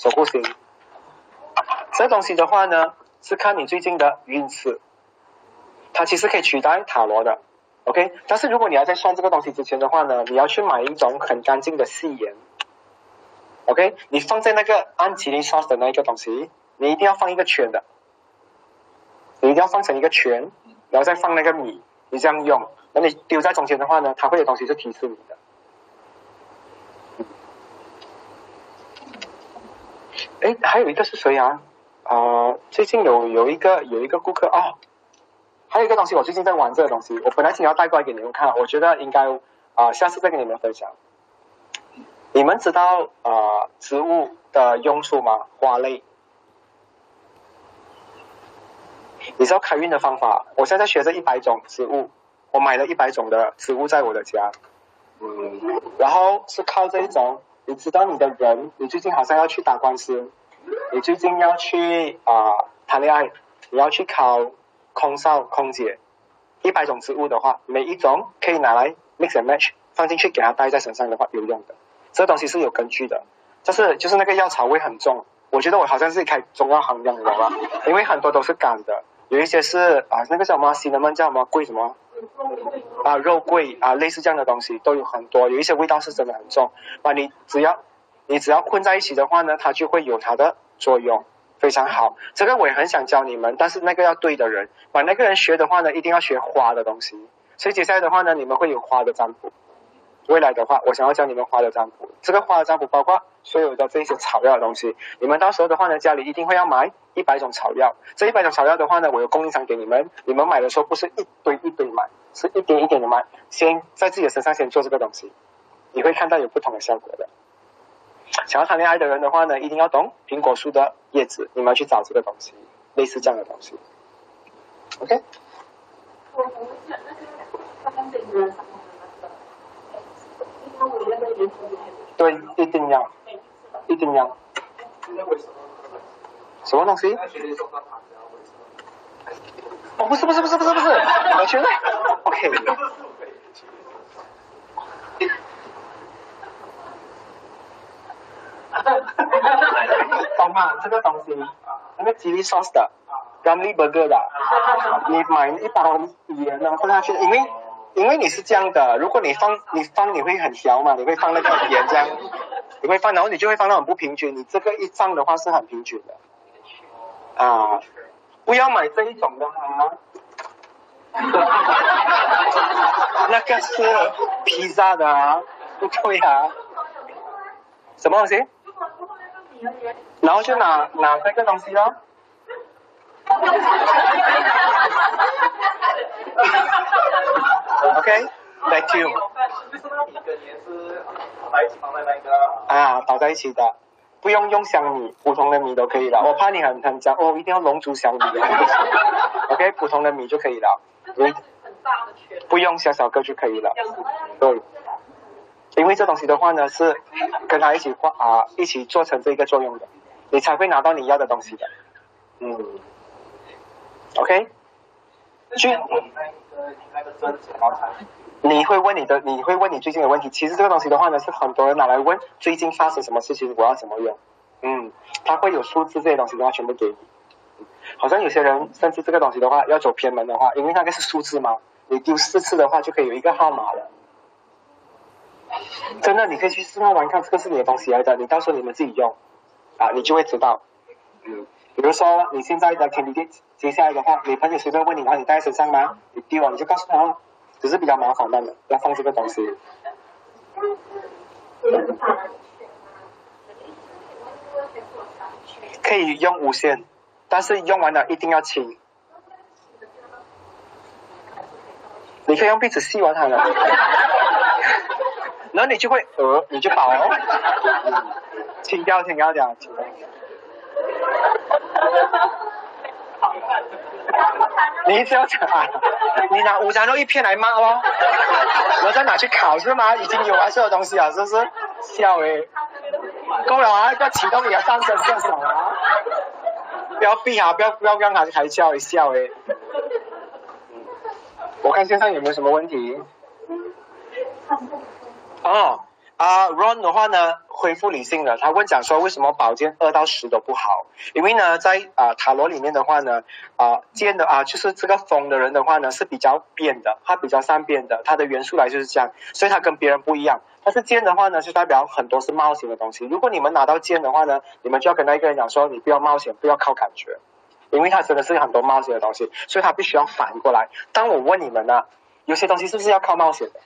守护星，这东西的话呢，是看你最近的运势，它其实可以取代塔罗的，OK。但是如果你要在算这个东西之前的话呢，你要去买一种很干净的细盐，OK。你放在那个安吉丽莎的那一个东西，你一定要放一个圈的，你一定要放成一个圈，然后再放那个米，你这样用，那你丢在中间的话呢，它会有东西是提示你的。哎，还有一个是谁啊？啊，最近有有一个有一个顾客哦，还有一个东西，我最近在玩这个东西，我本来想要带过来给你们看，我觉得应该啊，下次再跟你们分享。你们知道啊植物的用处吗？花类。你知道开运的方法？我现在学着一百种植物，我买了一百种的植物在我的家，嗯，然后是靠这一种。你知道你的人，你最近好像要去打官司，你最近要去啊谈恋爱，你要去考空少空姐，一百种植物的话，每一种可以拿来 mix and match 放进去给它带在身上的话有用的，这东西是有根据的，就是就是那个药草味很重，我觉得我好像是开中药行一样，你知道吗？因为很多都是干的，有一些是啊那个叫什么西门门叫什么贵什么。啊，肉桂啊，类似这样的东西都有很多，有一些味道是真的很重。啊，你只要你只要混在一起的话呢，它就会有它的作用，非常好。这个我也很想教你们，但是那个要对的人，把那个人学的话呢，一定要学花的东西。所以接下来的话呢，你们会有花的占卜。未来的话，我想要教你们花的占卜。这个花的占卜包括所有的这些草药的东西。你们到时候的话呢，家里一定会要买一百种草药。这一百种草药的话呢，我有供应商给你们。你们买的时候不是一堆一堆买，是一点一点的买。先在自己的身上先做这个东西，你会看到有不同的效果的。想要谈恋爱的人的话呢，一定要懂苹果树的叶子，你们要去找这个东西，类似这样的东西。OK。对，一定要，一定要。什么东西？哦，不是不是不是不是不是，我觉得 OK。懂吗？这个东西，那个 chili sauce 的 g a m l y burger 的，你买一包盐然后放下去，因为因为你是这样的，如果你放你放你会很调嘛，你会放那个盐这样，你会放，然后你就会放到很不平均，你这个一放的话是很平均的。啊，不要买这一种的哈。那个是披萨的啊，不对啊。什么东西？然后就拿拿这个东西咯。OK，Thank you。啊，倒在一起的，不用用香米，普通的米都可以了。我怕你很很讲哦，一定要龙珠香米。OK，普通的米就可以了。不用小小个就可以了。对。因为这东西的话呢，是跟他一起画啊，一起做成这个作用的，你才会拿到你要的东西的。嗯，OK。去。你会问你的，你会问你最近的问题。其实这个东西的话呢，是很多人拿来问最近发生什么事情，我要怎么用。嗯，他会有数字这些东西的话，全部给你。好像有些人甚至这个东西的话，要走偏门的话，因为那个是数字嘛，你丢四次的话就可以有一个号码了。真的，你可以去试玩玩看，这个是你的东西来的，你到时候你们自己用，啊，你就会知道。嗯，比如说你现在的 K T V 接下来的话，你朋友随便问你，然后你带在身上吗？你丢了你就告诉他，只是比较麻烦的，要放这个东西。可以用无线，但是用完了一定要清。你可以用壁纸吸完它了。然后你就会呃，你就饱哦，清掉清掉掉，清掉。你只要讲啊，你拿五香肉一片来骂咯，然后再拿去烤是吗？已经有完所有东西了，是不是？笑诶，够了啊，要启动你的上身射手啊！不要闭啊，不要不要让他还笑一笑诶。我看线上有没有什么问题？哦，啊，Ron 的话呢，恢复理性了。他问讲说，为什么宝剑二到十都不好？因为呢，在啊塔罗里面的话呢，啊剑的啊就是这个风的人的话呢是比较变的，他比较善变的，他的元素来就是这样，所以他跟别人不一样。但是剑的话呢，就代表很多是冒险的东西。如果你们拿到剑的话呢，你们就要跟那一个人讲说，你不要冒险，不要靠感觉，因为他真的是很多冒险的东西，所以他必须要反过来。当我问你们呢，有些东西是不是要靠冒险的？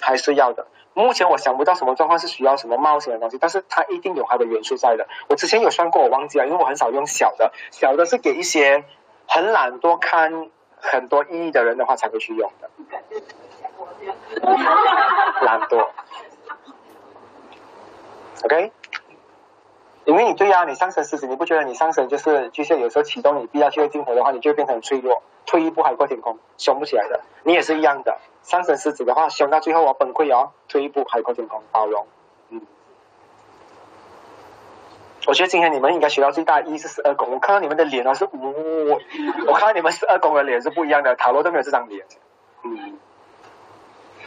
还是要的。目前我想不到什么状况是需要什么冒险的东西，但是它一定有它的元素在的。我之前有算过，我忘记了，因为我很少用小的，小的是给一些很懒惰看很多意义的人的话才会去用的。懒惰。OK。因为你对呀，你上升狮子，你不觉得你上升就是巨蟹？有时候启动你必要去进头的话，你就变成脆弱，退一步海阔天空，凶不起来的。你也是一样的，上升狮子的话，凶到最后我崩溃哦，退一步海阔天空，包容。嗯，我觉得今天你们应该学到最大意义是十二宫。我看到你们的脸啊是呜，我看到你们十二宫的脸是不一样的，塔罗都没有这张脸。嗯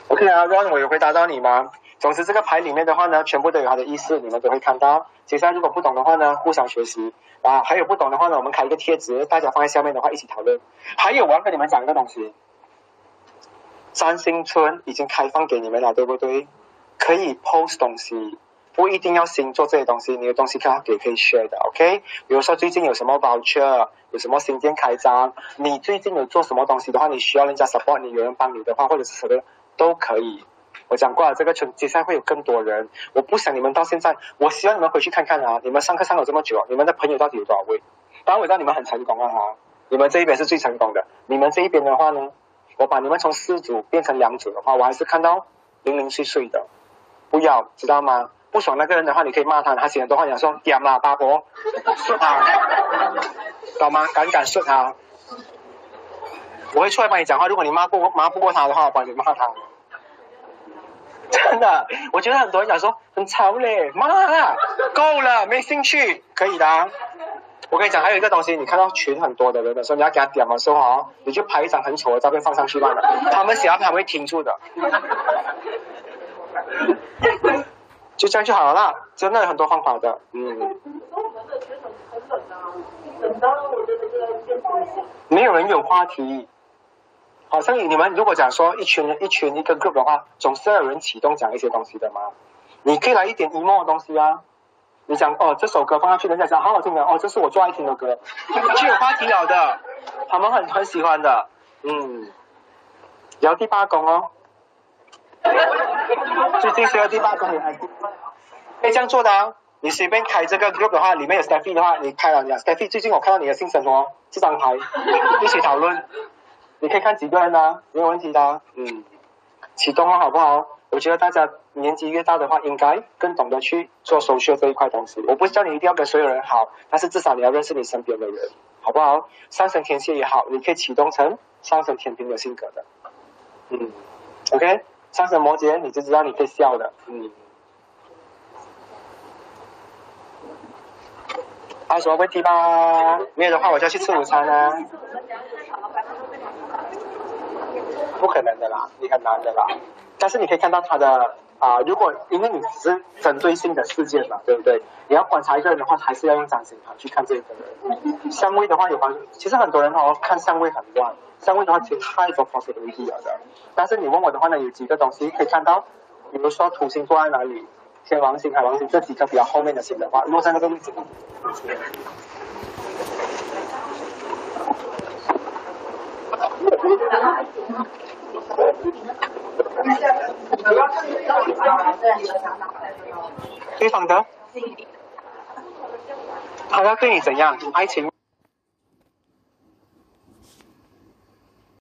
，OK 啊，Ron，我有回答到你吗？总之，这个牌里面的话呢，全部都有它的意思，你们都会看到。接下来如果不懂的话呢，互相学习啊。还有不懂的话呢，我们开一个贴纸，大家放在下面的话一起讨论。还有我要跟你们讲一个东西，三星村已经开放给你们了，对不对？可以 post 东西，不一定要星座这些东西，你的东西可以可以 share 的，OK？比如说最近有什么 voucher，有什么新店开张，你最近有做什么东西的话，你需要人家 support 你，有人帮你的话，或者是什么都可以。我讲过了，这个村接下来会有更多人。我不想你们到现在，我希望你们回去看看啊！你们上课上了这么久，你们的朋友到底有多少位？当然我知道你们很成功啊哈！你们这一边是最成功的。你们这一边的话呢，我把你们从四组变成两组的话，我还是看到零零碎碎的。不要知道吗？不爽那个人的话，你可以骂他，他写很多话讲说点啦，八婆，说他，懂吗？敢敢说他，我会出来帮你讲话。如果你骂不骂不过他的话，我帮你骂他。真的，我觉得很多人讲说很吵嘞，妈，够了，没兴趣，可以的，我跟你讲，还有一个东西，你看到群很多的人的时候，你要给他点的时候哦，你就拍一张很丑的照片放上去罢了，他们想要他们会停住的。就这样就好了啦，真的有很多方法的，嗯。没有人有话题。好像你们如果讲说一群人一群一个 group 的话，总是要有人启动讲一些东西的嘛。你可以来一点 emo 的东西啊。你讲哦，这首歌放上去，人家讲好好听的哦，这是我最爱听的歌，就有话题了的，他们很很喜欢的，嗯。聊第八宫哦。最近需要第八宫很爱可以这样做的啊。你随便开这个 group 的话，里面有 Stephy 的话，你开了讲 Stephy，最近我看到你的性生活这张牌，一起讨论。你可以看几个人呢？没有问题的。嗯，启动了好不好？我觉得大家年纪越大的话，应该更懂得去做手续这一块东西。我不是叫你一定要跟所有人好，但是至少你要认识你身边的人，好不好？上升天蝎也好，你可以启动成上升天平的性格的。嗯，OK，上升摩羯你就知道你可以笑的。嗯。还有什么问题吗？没有的话，我就要去吃午餐了。不可能的啦，你很难的啦。但是你可以看到他的啊，如果因为你只是针对性的事件嘛，对不对？你要观察一个人的话，还是要用掌心盘去看这个人。相位的话有关，其实很多人哦看相位很乱，相位的话其实太多 possibility 了的。但是你问我的话呢，有几个东西可以看到，比如说土星坐在哪里，天王星、海王星这几个比较后面的星的话，落在那个位置。非常的，他要对你怎样？爱情。